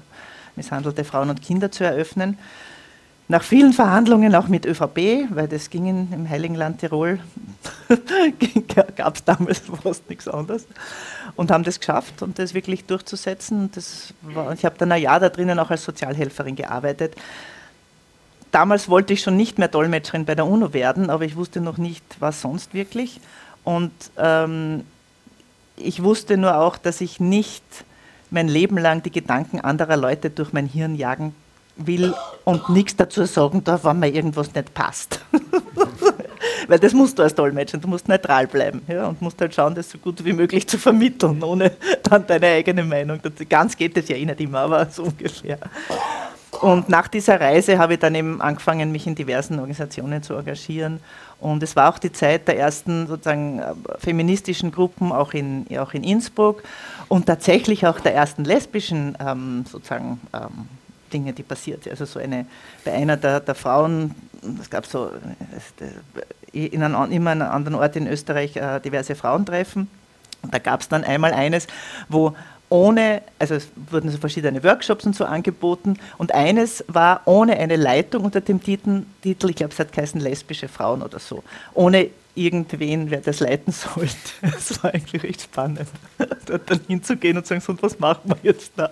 S5: misshandelte Frauen und Kinder zu eröffnen. Nach vielen Verhandlungen auch mit ÖVP, weil das ging in, im Heiligen Land Tirol, gab es damals fast nichts anderes und haben das geschafft und das wirklich durchzusetzen. Das war, ich habe dann ein Jahr da drinnen auch als Sozialhelferin gearbeitet. Damals wollte ich schon nicht mehr Dolmetscherin bei der UNO werden, aber ich wusste noch nicht, was sonst wirklich. Und ähm, ich wusste nur auch, dass ich nicht mein Leben lang die Gedanken anderer Leute durch mein Hirn jagen will und nichts dazu sagen darf, wenn mir irgendwas nicht passt. Weil das musst du als Dolmetscher, du musst neutral bleiben ja, und musst halt schauen, das so gut wie möglich zu vermitteln, ohne dann deine eigene Meinung. Ganz geht es ja eh nicht immer, aber so ungefähr. Und nach dieser Reise habe ich dann eben angefangen, mich in diversen Organisationen zu engagieren. Und es war auch die Zeit der ersten sozusagen äh, feministischen Gruppen, auch in, auch in Innsbruck und tatsächlich auch der ersten lesbischen ähm, sozusagen ähm, Dinge, die passiert sind. Also so eine, bei einer der, der Frauen, es gab so äh, in einem, immer an einem anderen Ort in Österreich äh, diverse Frauentreffen. Und da gab es dann einmal eines, wo ohne, also es wurden so verschiedene Workshops und so angeboten und eines war ohne eine Leitung unter dem Titel, ich glaube es hat geheißen lesbische Frauen oder so, ohne irgendwen, wer das leiten sollte. Es war eigentlich recht spannend, dort dann hinzugehen und zu sagen, so, und was machen wir jetzt da?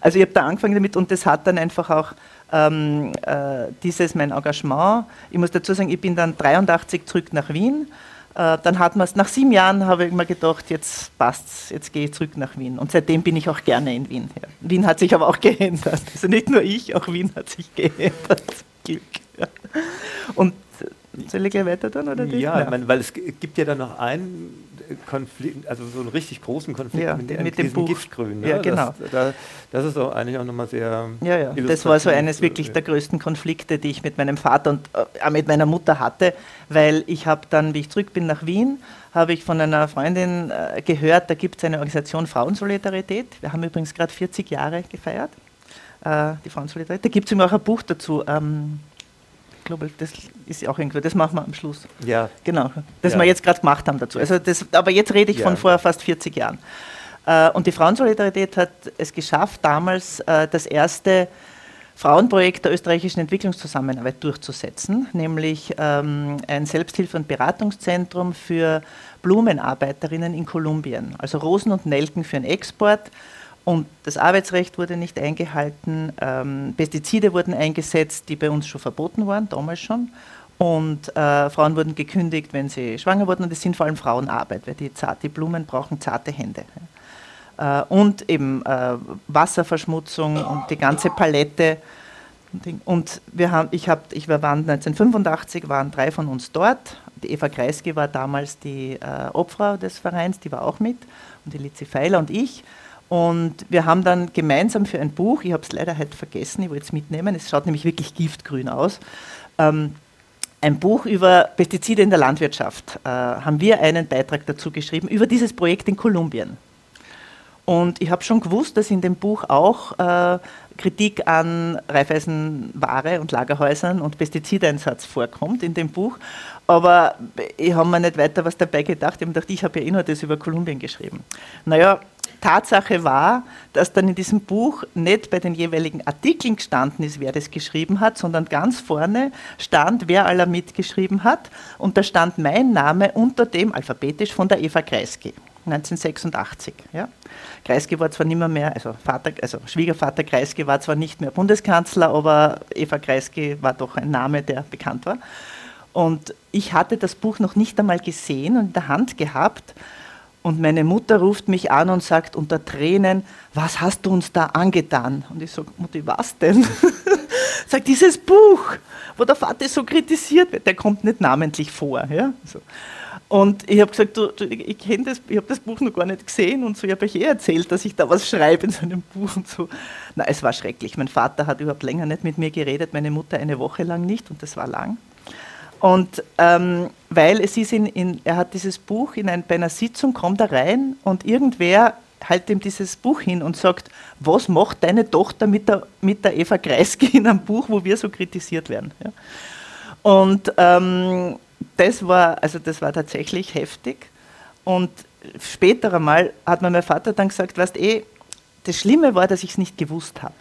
S5: Also ich habe da angefangen damit und das hat dann einfach auch ähm, äh, dieses mein Engagement. Ich muss dazu sagen, ich bin dann 83 zurück nach Wien dann hat man es, nach sieben Jahren habe ich mir gedacht, jetzt passt's, jetzt gehe ich zurück nach Wien. Und seitdem bin ich auch gerne in Wien. Ja. Wien hat sich aber auch geändert. Also nicht nur ich, auch Wien hat sich geändert. Und soll ich gleich weiter tun? Oder
S4: ja, ja. Meine, weil es gibt ja dann noch einen Konflikt, also so einen richtig großen Konflikt
S5: ja, mit, mit dem Buch.
S4: Giftgrün.
S5: Ne? Ja, genau.
S4: Das, da, das ist auch eigentlich auch nochmal sehr.
S5: Ja, ja. Das war so eines wirklich der größten Konflikte, die ich mit meinem Vater und äh, mit meiner Mutter hatte, weil ich habe dann, wie ich zurück bin nach Wien, habe ich von einer Freundin äh, gehört, da gibt es eine Organisation Frauensolidarität. Wir haben übrigens gerade 40 Jahre gefeiert, äh, die Frauensolidarität. Da gibt es immer auch ein Buch dazu. Ähm, glaube, das ist auch irgendwo, das machen wir am Schluss.
S4: Ja.
S5: Genau, das ja. wir jetzt gerade gemacht haben dazu. Also das, aber jetzt rede ich ja. von vor fast 40 Jahren. Äh, und die Frauensolidarität hat es geschafft, damals äh, das erste Frauenprojekt der österreichischen Entwicklungszusammenarbeit durchzusetzen, nämlich ähm, ein Selbsthilfe- und Beratungszentrum für Blumenarbeiterinnen in Kolumbien, also Rosen und Nelken für den Export und das Arbeitsrecht wurde nicht eingehalten, ähm, Pestizide wurden eingesetzt, die bei uns schon verboten waren, damals schon. Und äh, Frauen wurden gekündigt, wenn sie schwanger wurden. Und es sind vor allem Frauenarbeit, weil die, zart, die Blumen brauchen zarte Hände. Äh, und eben äh, Wasserverschmutzung und die ganze Palette. Und wir haben, ich, hab, ich war 1985, waren drei von uns dort. Die Eva Kreisky war damals die äh, Obfrau des Vereins, die war auch mit. Und die Lizi Feiler und ich. Und wir haben dann gemeinsam für ein Buch, ich habe es leider heute vergessen, ich wollte es mitnehmen, es schaut nämlich wirklich giftgrün aus, ähm, ein Buch über Pestizide in der Landwirtschaft, äh, haben wir einen Beitrag dazu geschrieben, über dieses Projekt in Kolumbien. Und ich habe schon gewusst, dass in dem Buch auch äh, Kritik an Reifeisenware und Lagerhäusern und Pestizideinsatz vorkommt in dem Buch. Aber ich habe mir nicht weiter was dabei gedacht. Ich habe gedacht, ich habe ja eh nur das über Kolumbien geschrieben. Naja, Tatsache war, dass dann in diesem Buch nicht bei den jeweiligen Artikeln gestanden ist, wer das geschrieben hat, sondern ganz vorne stand, wer aller mitgeschrieben hat. Und da stand mein Name unter dem, alphabetisch, von der Eva Kreisky. 1986. Ja. Kreisky war zwar nicht mehr, also, Vater, also Schwiegervater Kreisky war zwar nicht mehr Bundeskanzler, aber Eva Kreisky war doch ein Name, der bekannt war. Und ich hatte das Buch noch nicht einmal gesehen und in der Hand gehabt und meine Mutter ruft mich an und sagt unter Tränen, was hast du uns da angetan? Und ich sage, Mutti, was denn? sagt, dieses Buch, wo der Vater so kritisiert wird, der kommt nicht namentlich vor. Ja? So. Und ich habe gesagt, du, du, ich ich habe das Buch noch gar nicht gesehen und so, ich habe euch eh erzählt, dass ich da was schreibe in so einem Buch und so. Na, es war schrecklich. Mein Vater hat überhaupt länger nicht mit mir geredet, meine Mutter eine Woche lang nicht und das war lang. Und ähm, weil es ist in, in, er hat dieses Buch in ein, bei einer Sitzung, kommt er rein und irgendwer hält ihm dieses Buch hin und sagt, was macht deine Tochter mit der, mit der Eva Kreisky in einem Buch, wo wir so kritisiert werden. Ja. Und ähm, das war, also das war tatsächlich heftig. Und später einmal hat mir mein Vater dann gesagt, weißt eh, das Schlimme war, dass ich es nicht gewusst habe.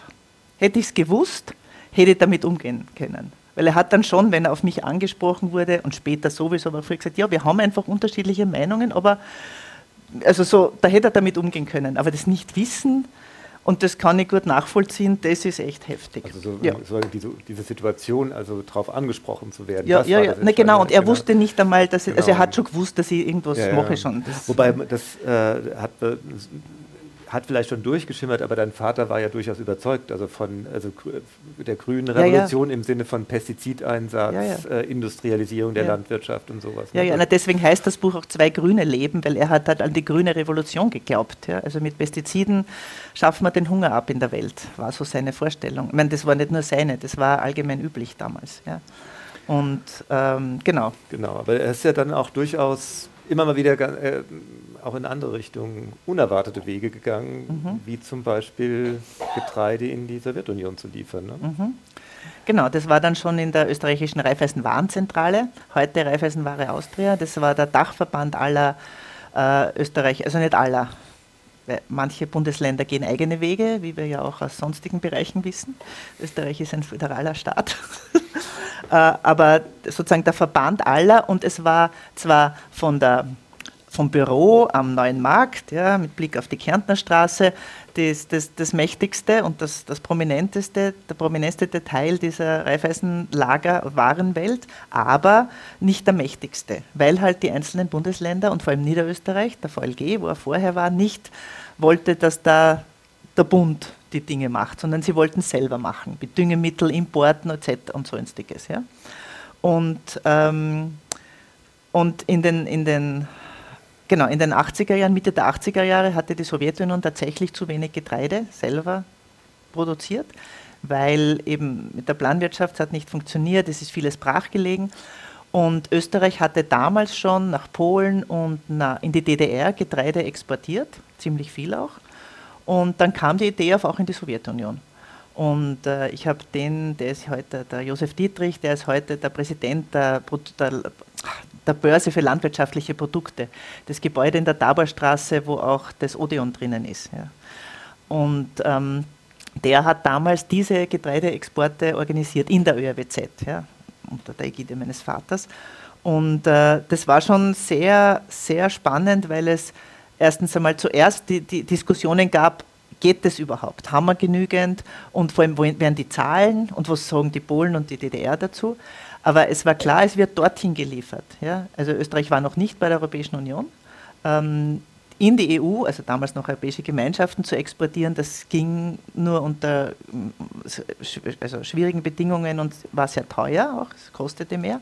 S5: Hätte ich es gewusst, hätte ich damit umgehen können. Weil er hat dann schon, wenn er auf mich angesprochen wurde und später sowieso, aber früher gesagt, ja, wir haben einfach unterschiedliche Meinungen, aber also so, da hätte er damit umgehen können. Aber das Nicht-Wissen, und das kann ich gut nachvollziehen, das ist echt heftig.
S4: Also so, ja. so diese, diese, Situation, also darauf angesprochen zu werden.
S5: Ja, ja, ja. Na, genau, und er genau. wusste nicht einmal, dass ich, genau. also er genau. hat schon gewusst, dass ich irgendwas ja, mache schon.
S4: Das Wobei das äh, hat hat vielleicht schon durchgeschimmert, aber dein Vater war ja durchaus überzeugt, also von also der grünen Revolution ja, ja. im Sinne von Pestizideinsatz, ja, äh, Industrialisierung der Landwirtschaft und sowas.
S5: Ja, ne? ja, na, deswegen heißt das Buch auch Zwei Grüne leben, weil er hat halt an die grüne Revolution geglaubt. Also mit Pestiziden schaffen wir den Hunger ab in der Welt, war so seine Vorstellung. Ich meine, das war nicht nur seine, das war allgemein üblich damals. Und ähm, genau.
S4: Genau, aber er ist ja dann auch durchaus immer mal wieder äh, auch in andere Richtungen unerwartete Wege gegangen, mhm. wie zum Beispiel Getreide in die Sowjetunion zu liefern. Ne?
S5: Mhm. Genau, das war dann schon in der österreichischen Raiffeisenwarenzentrale, heute Raiffeisenware Austria. Das war der Dachverband aller äh, Österreich, also nicht aller. Manche Bundesländer gehen eigene Wege, wie wir ja auch aus sonstigen Bereichen wissen. Österreich ist ein föderaler Staat. äh, aber sozusagen der Verband aller und es war zwar von der vom Büro am Neuen Markt, ja, mit Blick auf die Kärntner Straße, das, das, das mächtigste und das, das prominenteste, der prominenteste Teil dieser Reifeisenlager-Warenwelt, aber nicht der mächtigste, weil halt die einzelnen Bundesländer und vor allem Niederösterreich, der VLG, wo er vorher war, nicht wollte, dass da der Bund die Dinge macht, sondern sie wollten selber machen, mit Düngemittel, Importen etc. und sonstiges. Ja. Und, ähm, und in den, in den Genau, in den 80er Jahren, Mitte der 80er Jahre hatte die Sowjetunion tatsächlich zu wenig Getreide selber produziert, weil eben mit der Planwirtschaft hat nicht funktioniert, es ist vieles brachgelegen. Und Österreich hatte damals schon nach Polen und in die DDR Getreide exportiert, ziemlich viel auch. Und dann kam die Idee auf auch in die Sowjetunion. Und äh, ich habe den, der ist heute der Josef Dietrich, der ist heute der Präsident der, der, der Börse für landwirtschaftliche Produkte. Das Gebäude in der Taborstraße, wo auch das Odeon drinnen ist. Ja. Und ähm, der hat damals diese Getreideexporte organisiert in der ÖRWZ, ja, unter der Ägide meines Vaters. Und äh, das war schon sehr, sehr spannend, weil es erstens einmal zuerst die, die Diskussionen gab, geht das überhaupt? Haben wir genügend? Und vor allem, wo werden die Zahlen und was sagen die Polen und die DDR dazu? Aber es war klar, es wird dorthin geliefert. Ja? Also Österreich war noch nicht bei der Europäischen Union. Ähm, in die EU, also damals noch europäische Gemeinschaften, zu exportieren, das ging nur unter also schwierigen Bedingungen und war sehr teuer, auch es kostete mehr.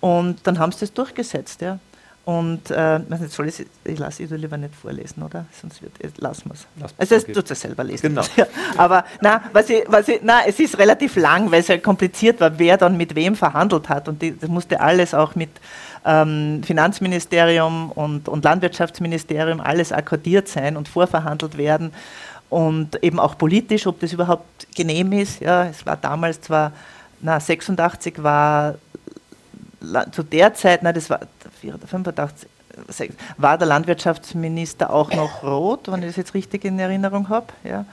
S5: Und dann haben sie das durchgesetzt. Ja. Und äh, nicht, soll ich, ich lasse ich lieber nicht vorlesen, oder? Sonst wird, lassen wir es. Also es tut es selber lesen. Genau. Ja, aber na, was ich, was ich, na, es ist relativ lang, weil es halt kompliziert war, wer dann mit wem verhandelt hat. Und die, das musste alles auch mit ähm, Finanzministerium und, und Landwirtschaftsministerium alles akkordiert sein und vorverhandelt werden. Und eben auch politisch, ob das überhaupt genehm ist. Ja, es war damals zwar, na, 86 war zu der Zeit, na, das war 85, war der Landwirtschaftsminister auch noch rot, wenn ich das jetzt richtig in Erinnerung habe. Ja.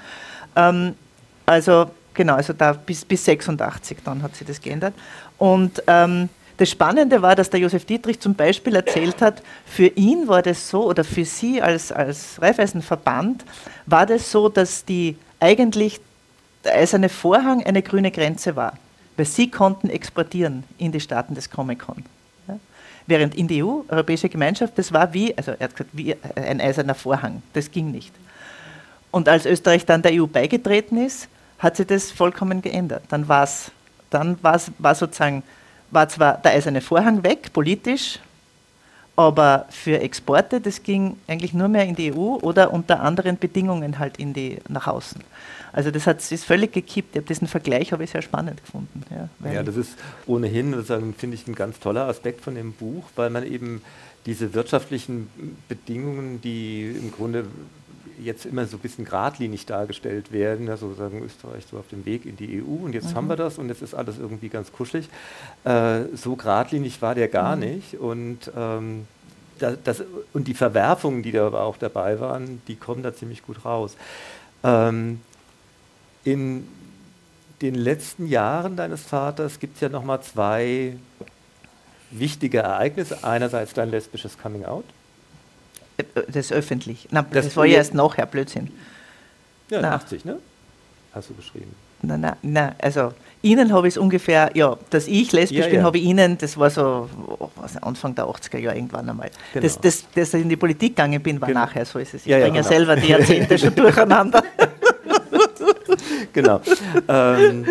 S5: Ähm, also genau, also da bis, bis 86 dann hat sich das geändert. Und ähm, das Spannende war, dass der Josef Dietrich zum Beispiel erzählt hat, für ihn war das so, oder für sie als, als Raiffeisenverband, war das so, dass die eigentlich der eiserne Vorhang eine grüne Grenze war. Weil sie konnten exportieren in die Staaten des Comic-Con. Ja? Während in die EU, Europäische Gemeinschaft, das war wie, also er hat gesagt, wie ein eiserner Vorhang. Das ging nicht. Und als Österreich dann der EU beigetreten ist, hat sich das vollkommen geändert. Dann, war's, dann war's, war sozusagen, war zwar der eiserne Vorhang weg, politisch, aber für Exporte, das ging eigentlich nur mehr in die EU oder unter anderen Bedingungen halt in die, nach außen. Also das hat, ist völlig gekippt. Ich habe diesen Vergleich habe ich sehr spannend gefunden.
S4: Ja, ja das ist ohnehin, finde ich, ein ganz toller Aspekt von dem Buch, weil man eben diese wirtschaftlichen Bedingungen, die im Grunde jetzt immer so ein bisschen geradlinig dargestellt werden, ja, sozusagen Österreich so auf dem Weg in die EU und jetzt mhm. haben wir das und jetzt ist alles irgendwie ganz kuschelig. Äh, so geradlinig war der gar mhm. nicht und ähm, das, das, und die Verwerfungen, die da auch dabei waren, die kommen da ziemlich gut raus. Ähm, in den letzten Jahren deines Vaters gibt es ja nochmal zwei wichtige Ereignisse. Einerseits dein lesbisches Coming Out.
S5: Äh, das ist öffentlich. Na, das, das war ja erst nachher, Blödsinn.
S4: Ja, na. 80, ne? Hast du geschrieben.
S5: Nein, nein, nein. Also Ihnen habe ich es ungefähr, ja, dass ich lesbisch ja, bin, ja. habe ich Ihnen, das war so was, Anfang der 80er Jahre irgendwann einmal. Genau. Das, das, dass ich in die Politik gegangen bin, war genau. nachher, so ist es. Ich ja, bringe ja, genau. selber die Jahrzehnte schon durcheinander.
S4: Genau. ähm,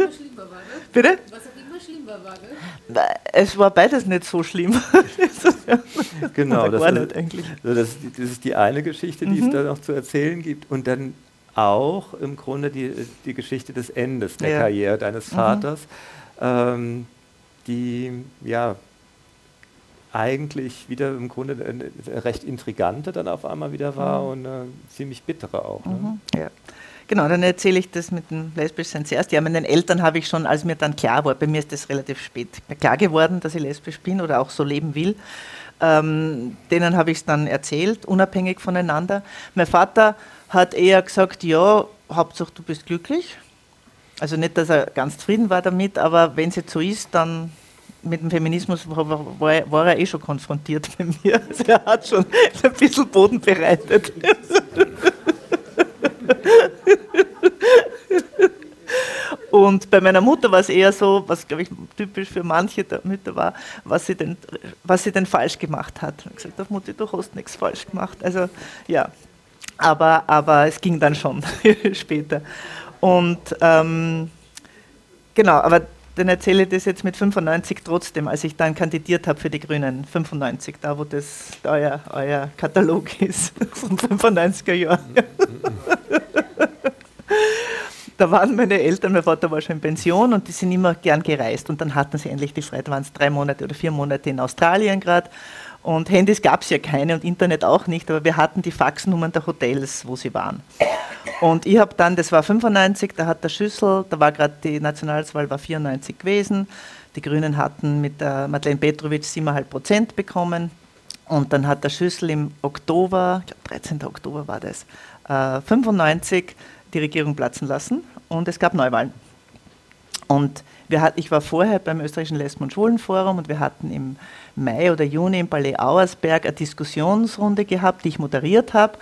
S5: Bitte? Was auch immer schlimm war, ne? Es war beides nicht so schlimm.
S4: genau, das, ist, also das, das, ist die eine Geschichte, die mhm. es da noch zu erzählen gibt. Und dann auch im Grunde die, die Geschichte des Endes der ja. Karriere deines mhm. Vaters, mhm. ähm, die ja eigentlich wieder im Grunde eine recht intrigante dann auf einmal wieder war mhm. und eine ziemlich bittere auch. Ne?
S5: Mhm. Ja. Genau, dann erzähle ich das mit dem Lesbischsein zuerst. Ja, meinen Eltern habe ich schon, als mir dann klar war, bei mir ist das relativ spät klar geworden, dass ich lesbisch bin oder auch so leben will. Ähm, denen habe ich es dann erzählt, unabhängig voneinander. Mein Vater hat eher gesagt, ja, Hauptsache du bist glücklich. Also nicht, dass er ganz zufrieden war damit, aber wenn es jetzt so ist, dann mit dem Feminismus war, war, war, er eh schon konfrontiert bei mir. Also er hat schon ein bisschen Boden bereitet. Und bei meiner Mutter war es eher so, was glaube ich typisch für manche Mütter war, was sie denn, was sie denn falsch gemacht hat. Ich habe gesagt, Mutti, du hast nichts falsch gemacht. Also ja, aber, aber es ging dann schon später. Und ähm, genau, aber dann erzähle ich das jetzt mit 95 trotzdem, als ich dann kandidiert habe für die Grünen. 95, da wo das euer, euer Katalog ist, vom 95er Jahr. Da waren meine Eltern, mein Vater war schon in Pension und die sind immer gern gereist. Und dann hatten sie endlich die Freiheit, waren es drei Monate oder vier Monate in Australien gerade. Und Handys gab es ja keine und Internet auch nicht, aber wir hatten die Faxnummern der Hotels, wo sie waren. Und ich habe dann, das war 95, da hat der Schüssel, da war gerade die Nationalratswahl, war 94 gewesen. Die Grünen hatten mit der Madeleine Petrovic 7,5 Prozent bekommen. Und dann hat der Schüssel im Oktober, ich glaube 13. Oktober war das, äh, 95 die Regierung platzen lassen und es gab Neuwahlen. Und hat, ich war vorher beim österreichischen Lesben- und Schwulenforum und wir hatten im Mai oder Juni im Palais Auersberg eine Diskussionsrunde gehabt, die ich moderiert habe.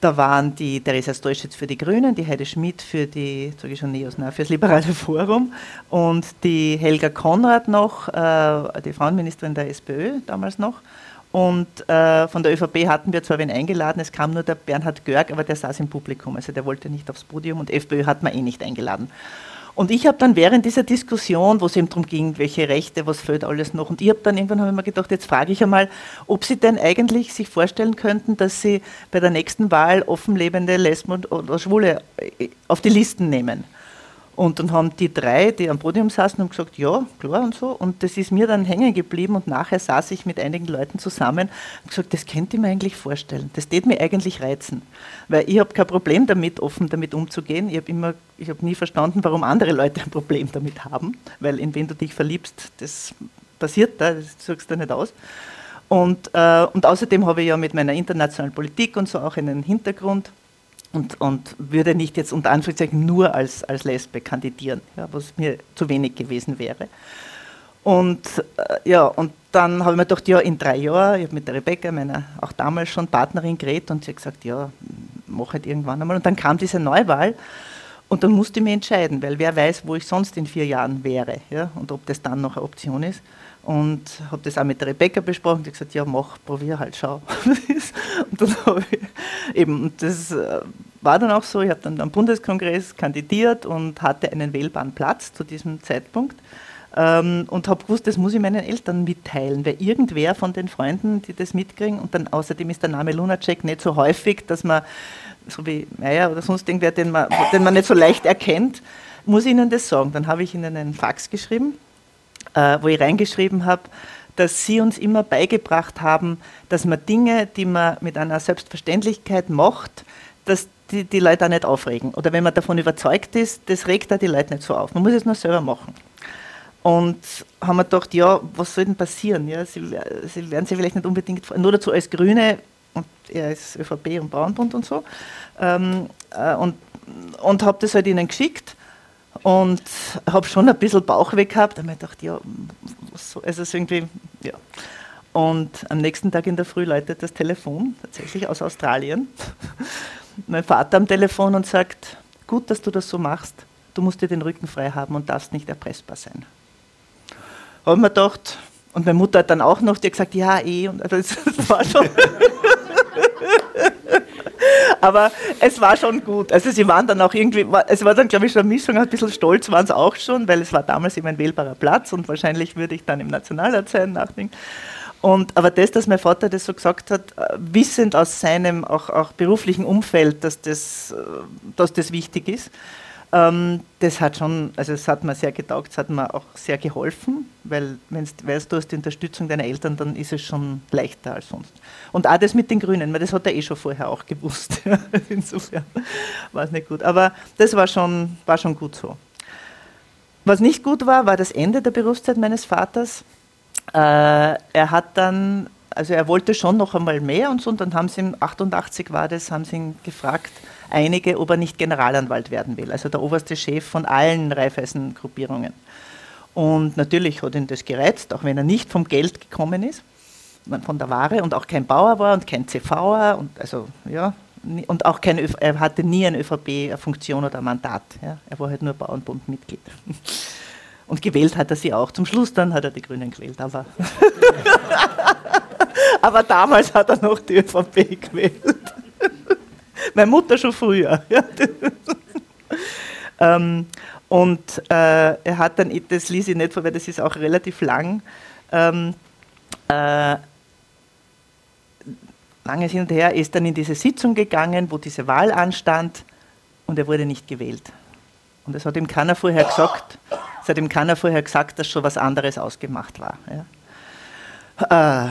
S5: Da waren die Theresa Stolschitz für die Grünen, die Heide Schmidt für die, sage ich schon Neos, nein, für das Liberale Forum und die Helga Konrad noch, äh, die Frauenministerin der SPÖ damals noch. Und äh, von der ÖVP hatten wir zwar wen eingeladen, es kam nur der Bernhard Görg, aber der saß im Publikum, also der wollte nicht aufs Podium und FPÖ hat man eh nicht eingeladen. Und ich habe dann während dieser Diskussion, wo es eben darum ging, welche Rechte, was fehlt alles noch, und ich habe dann irgendwann hab mir gedacht, jetzt frage ich einmal, ob Sie denn eigentlich sich vorstellen könnten, dass Sie bei der nächsten Wahl offenlebende Lesben oder Schwule äh, auf die Listen nehmen. Und dann haben die drei, die am Podium saßen, und gesagt, ja, klar und so. Und das ist mir dann hängen geblieben und nachher saß ich mit einigen Leuten zusammen und gesagt, das könnte ich mir eigentlich vorstellen. Das tät mir eigentlich reizen. Weil ich habe kein Problem damit, offen damit umzugehen. Ich habe immer, nie verstanden, warum andere Leute ein Problem damit haben. Weil in wen du dich verliebst, das passiert da, das suchst du nicht aus. Und, äh, und außerdem habe ich ja mit meiner internationalen Politik und so auch einen Hintergrund und, und würde nicht jetzt unter Anführungszeichen nur als, als Lesbe kandidieren, ja, was mir zu wenig gewesen wäre. Und äh, ja, und dann habe ich mir gedacht, ja, in drei Jahren, ich habe mit der Rebecca, meiner auch damals schon Partnerin, geredet und sie hat gesagt, ja, mach halt irgendwann einmal. Und dann kam diese Neuwahl und dann musste ich mich entscheiden, weil wer weiß, wo ich sonst in vier Jahren wäre ja, und ob das dann noch eine Option ist. Und habe das auch mit der Rebecca besprochen. Die hat gesagt, ja, mach, probier halt, schau. und dann habe ich eben, und das äh, war dann auch so, ich habe dann am Bundeskongress kandidiert und hatte einen wählbaren Platz zu diesem Zeitpunkt. Ähm, und habe gewusst, das muss ich meinen Eltern mitteilen, weil irgendwer von den Freunden, die das mitkriegen, und dann außerdem ist der Name Lunacek nicht so häufig, dass man, so wie Meier oder sonst irgendwer, den man, den man nicht so leicht erkennt, muss ich ihnen das sagen. Dann habe ich ihnen einen Fax geschrieben äh, wo ich reingeschrieben habe, dass Sie uns immer beigebracht haben, dass man Dinge, die man mit einer Selbstverständlichkeit macht, dass die, die Leute auch nicht aufregen. Oder wenn man davon überzeugt ist, das regt da die Leute nicht so auf. Man muss es nur selber machen. Und haben wir gedacht, ja, was soll denn passieren? Ja, Sie, Sie werden sich vielleicht nicht unbedingt, nur dazu als Grüne, und er ist ÖVP und Bauernbund und so, ähm, äh, und, und habe das halt ihnen geschickt und habe schon ein bisschen Bauchweh gehabt. Da habe ich gedacht, ja, so, also irgendwie, ja. Und am nächsten Tag in der Früh läutet das Telefon, tatsächlich aus Australien. mein Vater am Telefon und sagt, gut, dass du das so machst, du musst dir den Rücken frei haben und darfst nicht erpressbar sein. Habe ich mir gedacht, und meine Mutter hat dann auch noch, die gesagt, ja, eh, und das war schon... Aber es war schon gut. Also sie waren dann auch irgendwie, es war dann glaube ich schon eine Mischung, ein bisschen stolz waren sie auch schon, weil es war damals eben ein wählbarer Platz und wahrscheinlich würde ich dann im Nationalrat sein nachdenken. Und, aber das, dass mein Vater das so gesagt hat, äh, wissend aus seinem auch, auch beruflichen Umfeld, dass das, äh, dass das wichtig ist, ähm, das hat schon, also es hat mir sehr getaugt, es hat mir auch sehr geholfen, weil wenn du weißt, du hast die Unterstützung deiner Eltern, dann ist es schon leichter als sonst. Und auch das mit den Grünen, weil das hat er eh schon vorher auch gewusst. Insofern war es nicht gut. Aber das war schon, war schon gut so. Was nicht gut war, war das Ende der Berufszeit meines Vaters. Äh, er hat dann, also er wollte schon noch einmal mehr und so, und dann haben sie ihm, 88 war das, haben sie ihn gefragt, einige, ob er nicht Generalanwalt werden will, also der oberste Chef von allen Raiffeisen-Gruppierungen. Und natürlich hat ihn das gereizt, auch wenn er nicht vom Geld gekommen ist, von der Ware und auch kein Bauer war und kein CVer und also ja und auch kein er hatte nie eine ÖVP-Funktion oder Mandat. Ja. Er war halt nur Bauernbundmitglied. Und gewählt hat er sie auch. Zum Schluss dann hat er die Grünen gewählt, aber, aber damals hat er noch die ÖVP gewählt. Meine Mutter schon früher. ähm, und äh, er hat dann, das ließ ich nicht vor, weil das ist auch relativ lang, ähm, äh, lange hin und her, ist dann in diese Sitzung gegangen, wo diese Wahl anstand und er wurde nicht gewählt. Und es hat ihm keiner vorher gesagt, es hat ihm keiner vorher gesagt, dass schon was anderes ausgemacht war. Ja. Äh,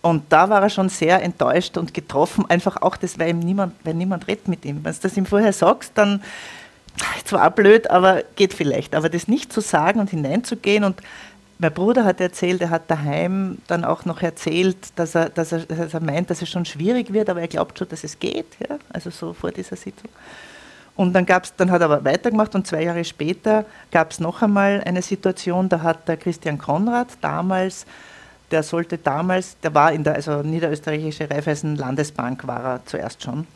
S5: und da war er schon sehr enttäuscht und getroffen, einfach auch das, weil ihm niemand, weil niemand redet mit ihm. Wenn du das ihm vorher sagst, dann zwar blöd, aber geht vielleicht. Aber das nicht zu sagen und hineinzugehen und mein Bruder hat erzählt, er hat daheim dann auch noch erzählt, dass er, dass er, dass er meint, dass es schon schwierig wird, aber er glaubt schon, dass es geht. Ja? Also so vor dieser Sitzung. Und dann, gab's, dann hat er aber weitergemacht und zwei Jahre später gab es noch einmal eine Situation, da hat der Christian Konrad damals, der sollte damals, der war in der also niederösterreichische Raiffeisen Landesbank war er zuerst schon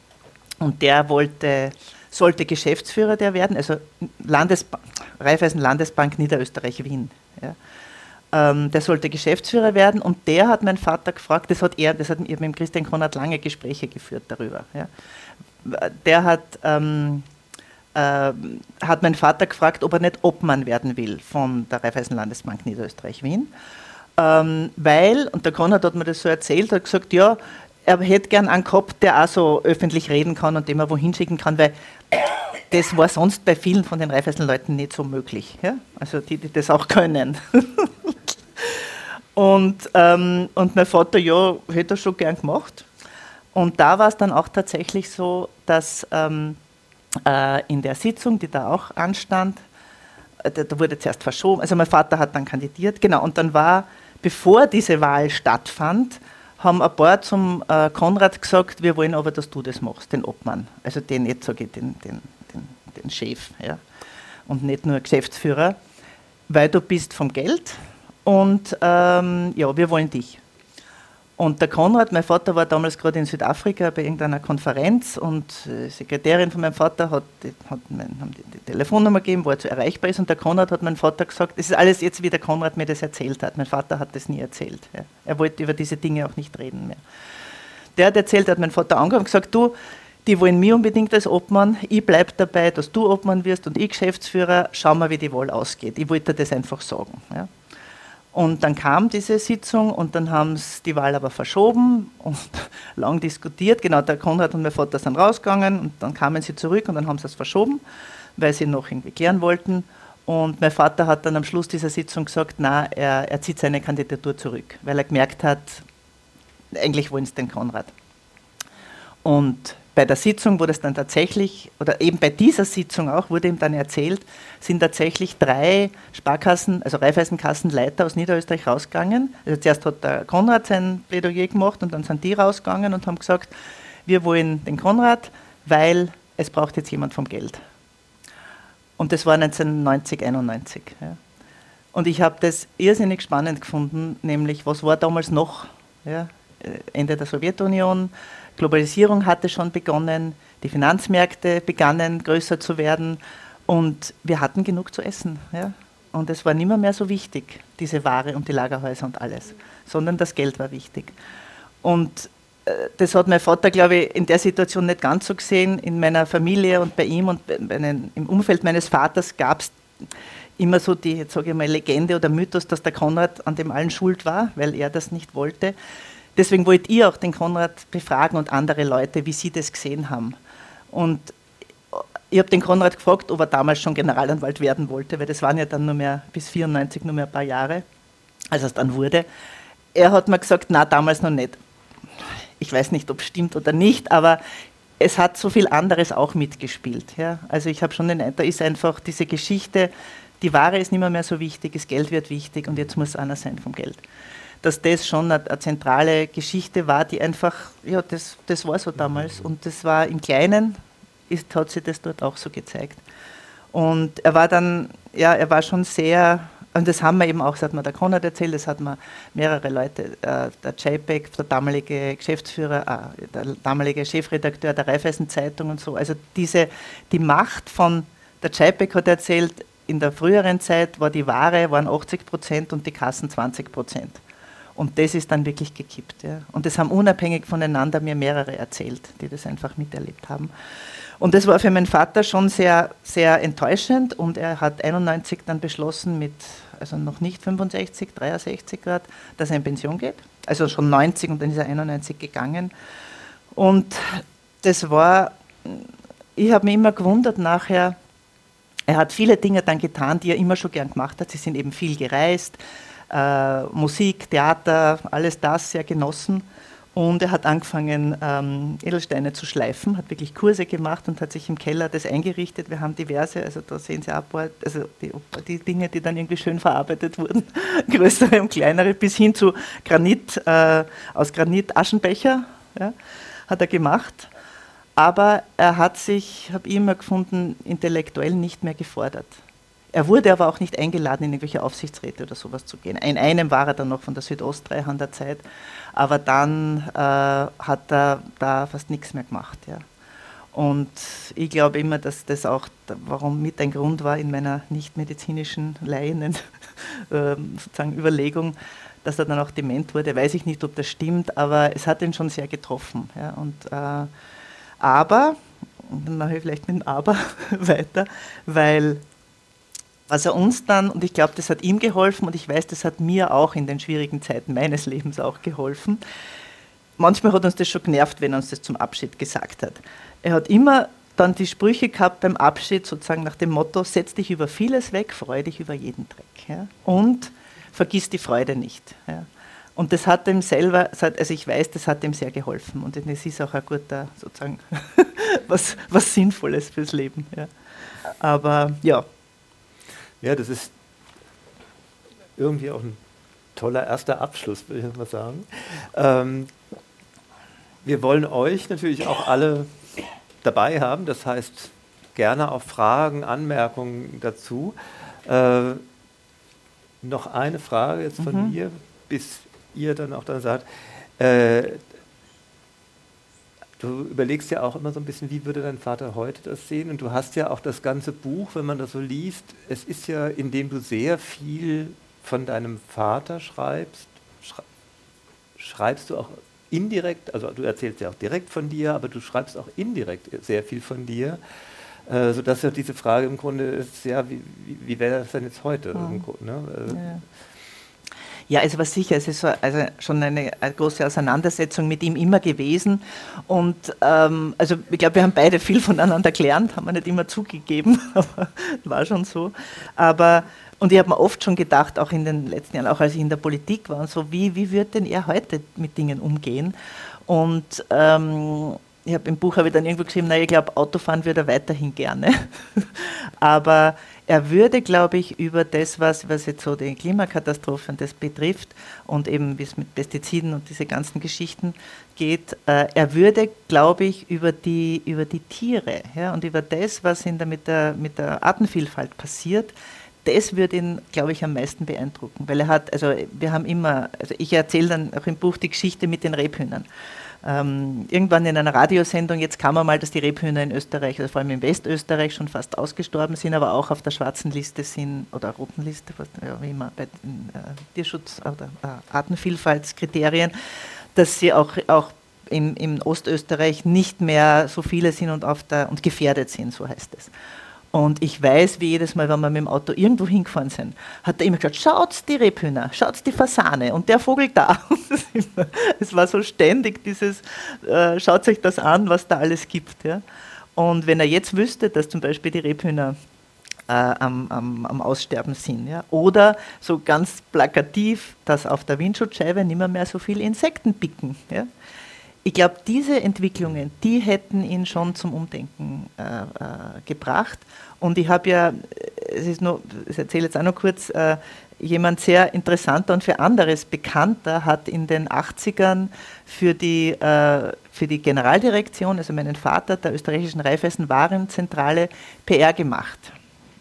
S5: und der wollte sollte Geschäftsführer der werden, also Landesba Raiffeisen Landesbank Niederösterreich Wien. Ja. Ähm, der sollte Geschäftsführer werden und der hat mein Vater gefragt, das hat er, das hat mit dem Christian Konrad lange Gespräche geführt darüber. Ja. Der hat, ähm, äh, hat mein Vater gefragt, ob er nicht Obmann werden will von der Raiffeisen Landesbank Niederösterreich Wien. Ähm, weil, und der Konrad hat mir das so erzählt, hat gesagt, ja, er hätte gern einen gehabt, der auch so öffentlich reden kann und den man wohin schicken kann, weil das war sonst bei vielen von den Raiffeisen-Leuten nicht so möglich. Ja? Also die, die das auch können. und, ähm, und mein Vater, ja, hätte er schon gern gemacht. Und da war es dann auch tatsächlich so, dass ähm, äh, in der Sitzung, die da auch anstand, äh, da, da, wurde zuerst verschoben, also mein Vater hat dann kandidiert, genau, und dann war, bevor diese Wahl stattfand, haben ein paar zum äh, Konrad gesagt, wir wollen aber, dass du das machst, den Obmann. Also den, jetzt sage ich, den, den, den, den Chef. Ja. Und nicht nur Geschäftsführer, weil du bist vom Geld und ähm, ja, wir wollen dich. Und der Konrad, mein Vater war damals gerade in Südafrika bei irgendeiner Konferenz und die Sekretärin von meinem Vater hat, hat mein, haben die, die Telefonnummer gegeben, wo er zu erreichbar ist. Und der Konrad hat mein Vater gesagt, das ist alles jetzt, wie der Konrad mir das erzählt hat. Mein Vater hat das nie erzählt. Ja. Er wollte über diese Dinge auch nicht reden mehr. Der hat erzählt, hat mein Vater angerufen und gesagt, du, die wollen mich unbedingt als Obmann, ich bleibe dabei, dass du Obmann wirst und ich Geschäftsführer, schau mal, wie die Wahl ausgeht. Ich wollte das einfach sagen. Ja. Und dann kam diese Sitzung und dann haben sie die Wahl aber verschoben und lang diskutiert. Genau, der Konrad und mein Vater sind rausgegangen und dann kamen sie zurück und dann haben sie es verschoben, weil sie noch irgendwie klären wollten. Und mein Vater hat dann am Schluss dieser Sitzung gesagt, na, er, er zieht seine Kandidatur zurück, weil er gemerkt hat, eigentlich wollen sie den Konrad. Und bei der Sitzung, wo das dann tatsächlich, oder eben bei dieser Sitzung auch, wurde ihm dann erzählt, sind tatsächlich drei Sparkassen, also Raiffeisenkassenleiter aus Niederösterreich rausgegangen. Also zuerst hat der Konrad sein Plädoyer gemacht und dann sind die rausgegangen und haben gesagt, wir wollen den Konrad, weil es braucht jetzt jemand vom Geld. Und das war 1990, 91. Ja. Und ich habe das irrsinnig spannend gefunden, nämlich was war damals noch? Ja, Ende der Sowjetunion, Globalisierung hatte schon begonnen, die Finanzmärkte begannen größer zu werden und wir hatten genug zu essen. Ja? Und es war nicht mehr, so wichtig, diese Ware und die Lagerhäuser und alles, sondern das Geld war wichtig. Und äh, das hat mein Vater, glaube ich, in der Situation nicht ganz so gesehen. In meiner Familie und bei ihm und im Umfeld meines Vaters gab es immer so die, sage ich mal, Legende oder Mythos, dass der Konrad an dem allen schuld war, weil er das nicht wollte. Deswegen wollt ihr auch den Konrad befragen und andere Leute, wie sie das gesehen haben. Und ich habe den Konrad gefragt, ob er damals schon Generalanwalt werden wollte, weil das waren ja dann nur mehr bis 94 nur mehr ein paar Jahre, als es dann wurde. Er hat mir gesagt, na damals noch nicht. Ich weiß nicht, ob es stimmt oder nicht, aber es hat so viel anderes auch mitgespielt. Ja? Also ich habe schon den Eindruck, da ist einfach diese Geschichte, die Ware ist nicht mehr, mehr so wichtig, das Geld wird wichtig und jetzt muss einer sein vom Geld dass das schon eine, eine, zentrale Geschichte war, die einfach, ja, das, das war so damals. Und das war im Kleinen, ist, hat sich das dort auch so gezeigt. Und er war dann, ja, er war schon sehr, und das haben wir eben auch, das hat mir der Konrad erzählt, das hat mir mehrere Leute, äh, der JPEG, der damalige Geschäftsführer, äh, der damalige Chefredakteur der Raiffeisen Zeitung und so. Also diese, die Macht von, der JPEG hat erzählt, in der früheren Zeit war die Ware waren 80 Prozent und die Kassen 20 Prozent. Und das ist dann wirklich gekippt. Ja. Und das haben unabhängig voneinander mir mehrere erzählt, die das einfach miterlebt haben. Und das war für meinen Vater schon sehr, sehr enttäuschend und er hat 91 dann beschlossen mit, also noch nicht 65, 63 Grad, dass er in Pension geht. Also schon 90 und dann ist er 91 gegangen. Und das war, ich habe mich immer gewundert nachher, er hat viele Dinge dann getan, die er immer schon gern gemacht hat. Sie sind eben viel gereist, äh, Musik, Theater, alles das sehr genossen. Und er hat angefangen, ähm, Edelsteine zu schleifen, hat wirklich Kurse gemacht und hat sich im Keller das eingerichtet. Wir haben diverse, also da sehen Sie auch also die, die, Dinge, die dann irgendwie schön verarbeitet wurden, größere und kleinere, bis hin zu Granit, äh, aus Granit Aschenbecher, ja, hat er gemacht. Aber er hat sich, habe ich immer gefunden, intellektuell nicht mehr gefordert. Er wurde aber auch nicht eingeladen, in irgendwelche Aufsichtsräte oder sowas zu gehen. In einem war er dann noch von der Südostdreihand der Zeit, aber dann äh, hat er da fast nichts mehr gemacht. Ja. Und ich glaube immer, dass das auch, warum mit ein Grund war in meiner nicht-medizinischen Laien äh, sozusagen Überlegung, dass er dann auch dement wurde. Weiß ich nicht, ob das stimmt, aber es hat ihn schon sehr getroffen. Ja. Und, äh, aber, dann mache ich vielleicht mit dem Aber weiter, weil was er uns dann, und ich glaube, das hat ihm geholfen und ich weiß, das hat mir auch in den schwierigen Zeiten meines Lebens auch geholfen. Manchmal hat uns das schon genervt, wenn er uns das zum Abschied gesagt hat. Er hat immer dann die Sprüche gehabt beim Abschied, sozusagen nach dem Motto: Setz dich über vieles weg, freue dich über jeden Dreck. Ja? Und vergiss die Freude nicht. Ja? Und das hat ihm selber, also ich weiß, das hat ihm sehr geholfen. Und es ist auch ein guter, sozusagen, was, was Sinnvolles fürs Leben. Ja. Aber ja,
S4: ja, das ist irgendwie auch ein toller erster Abschluss, würde ich mal sagen. Ähm, wir wollen euch natürlich auch alle dabei haben, das heißt gerne auch Fragen, Anmerkungen dazu. Äh, noch eine Frage jetzt von mhm. mir, bis ihr dann auch dann sagt, äh, du überlegst ja auch immer so ein bisschen, wie würde dein Vater heute das sehen? Und du hast ja auch das ganze Buch, wenn man das so liest, es ist ja, indem du sehr viel von deinem Vater schreibst, schreibst du auch indirekt, also du erzählst ja auch direkt von dir, aber du schreibst auch indirekt sehr viel von dir, äh, sodass ja diese Frage im Grunde ist, ja, wie, wie, wie wäre das denn jetzt heute? Mhm. Ne? also, ja.
S5: Ja, es war sicher, es ist so, also schon eine, eine, große Auseinandersetzung mit ihm immer gewesen. Und ähm, also ich glaube, wir haben beide viel voneinander gelernt, haben wir nicht immer zugegeben, aber war schon so. Aber und ich habe mir oft schon gedacht, auch in den letzten Jahren, auch als ich in der Politik war und so, wie, wie wird denn er heute mit Dingen umgehen? Und ähm, ich habe im Buch habe ich dann irgendwo geschrieben, na, ich glaube, Autofahren würde er weiterhin gerne. Aber er würde, glaube ich, über das, was, was jetzt so die Klimakatastrophen das betrifft und eben wie es mit Pestiziden und diese ganzen Geschichten geht, äh, er würde, glaube ich, über die, über die Tiere ja, und über das, was in der, mit, der, mit der Artenvielfalt passiert, das würde ihn, glaube ich, am meisten beeindrucken, weil er hat, also wir haben immer, also ich erzähle dann auch im Buch die Geschichte mit den Rebhühnern ähm, irgendwann in einer Radiosendung, jetzt kam man mal, dass die Rebhühner in Österreich, also vor allem in Westösterreich, schon fast ausgestorben sind, aber auch auf der schwarzen Liste sind, oder roten Liste, ja, wie immer, bei den äh, Tierschutz- oder äh, Artenvielfaltskriterien, dass sie auch, auch im, im Ostösterreich nicht mehr so viele sind und, auf der, und gefährdet sind, so heißt es. Und ich weiß, wie jedes Mal, wenn wir mit dem Auto irgendwo hingefahren sind, hat er immer gesagt, schaut die Rebhühner, schaut die Fasane und der Vogel da. es war so ständig dieses, äh, schaut euch das an, was da alles gibt. Ja? Und wenn er jetzt wüsste, dass zum Beispiel die Rebhühner äh, am, am, am, Aussterben sind. Ja? Oder so ganz plakativ, dass auf der Windschutzscheibe nicht mehr, mehr so viele Insekten picken. Ja? Ich glaube, diese Entwicklungen, die hätten ihn schon zum Umdenken äh, äh, gebracht. Und ich habe ja, es ist nur, ich erzähle jetzt auch noch kurz, äh, jemand sehr interessanter und für anderes bekannter hat in den 80ern für die, äh, für die Generaldirektion, also meinen Vater der österreichischen Raiffeisen-Warenzentrale, PR gemacht.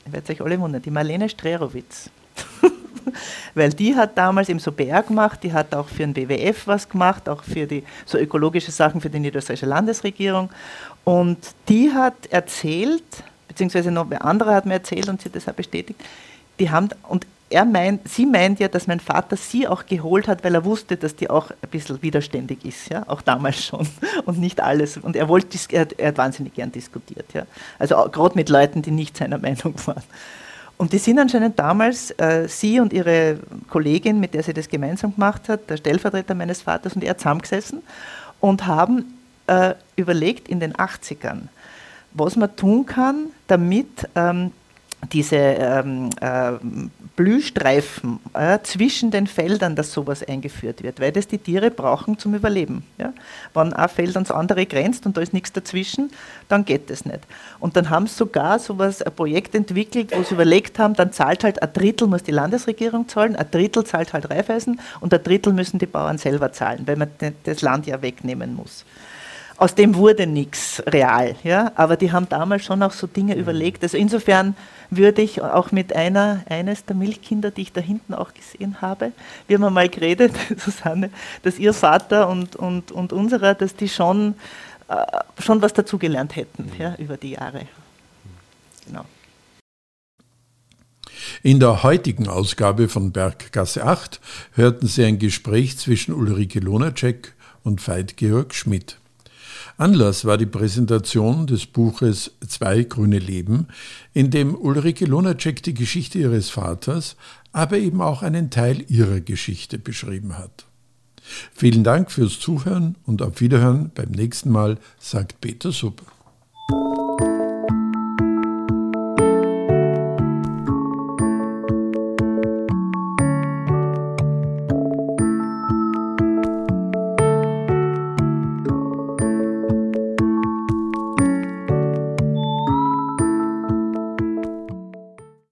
S5: Ihr werdet euch alle wundern, die Marlene Strerowitz. Weil die hat damals eben so PR gemacht, die hat auch für den WWF was gemacht, auch für die so ökologische Sachen für die niederösterreichische Landesregierung. Und die hat erzählt, beziehungsweise noch wer anderer hat mir erzählt und sie hat das auch bestätigt, die haben, und er meint, sie meint ja, dass mein Vater sie auch geholt hat, weil er wusste, dass die auch ein bisschen widerständig ist, ja, auch damals schon und nicht alles. Und er wollte, er, er hat wahnsinnig gern diskutiert, ja. Also gerade mit Leuten, die nicht seiner Meinung waren. Und die sind anscheinend damals, äh, sie und ihre Kollegin, mit der sie das gemeinsam gemacht hat, der Stellvertreter meines Vaters und er zusammengesessen und haben äh, überlegt in den 80ern, was man tun kann, damit ähm, diese ähm, äh, Blühstreifen äh, zwischen den Feldern, dass sowas eingeführt wird, weil das die Tiere brauchen zum Überleben. Ja? Wenn ein Feld ans andere grenzt und da ist nichts dazwischen, dann geht das nicht. Und dann haben sie sogar sowas, ein Projekt entwickelt, wo sie überlegt haben, dann zahlt halt ein Drittel muss die Landesregierung zahlen, ein Drittel zahlt halt Raiffeisen und ein Drittel müssen die Bauern selber zahlen, weil man das Land ja wegnehmen muss aus dem wurde nichts real. Ja? Aber die haben damals schon auch so Dinge mhm. überlegt. Also insofern würde ich auch mit einer, eines der Milchkinder, die ich da hinten auch gesehen habe, wir haben mal geredet, Susanne, dass ihr Vater und, und, und unserer, dass die schon, äh, schon was dazugelernt hätten mhm. ja, über die Jahre. Genau.
S6: In der heutigen Ausgabe von Berggasse 8 hörten Sie ein Gespräch zwischen Ulrike Lonacek und Veit Georg Schmidt. Anlass war die Präsentation des Buches Zwei grüne Leben, in dem Ulrike Lunacek die Geschichte ihres Vaters, aber eben auch einen Teil ihrer Geschichte beschrieben hat. Vielen Dank fürs Zuhören und auf Wiederhören beim nächsten Mal, sagt Peter Suppe.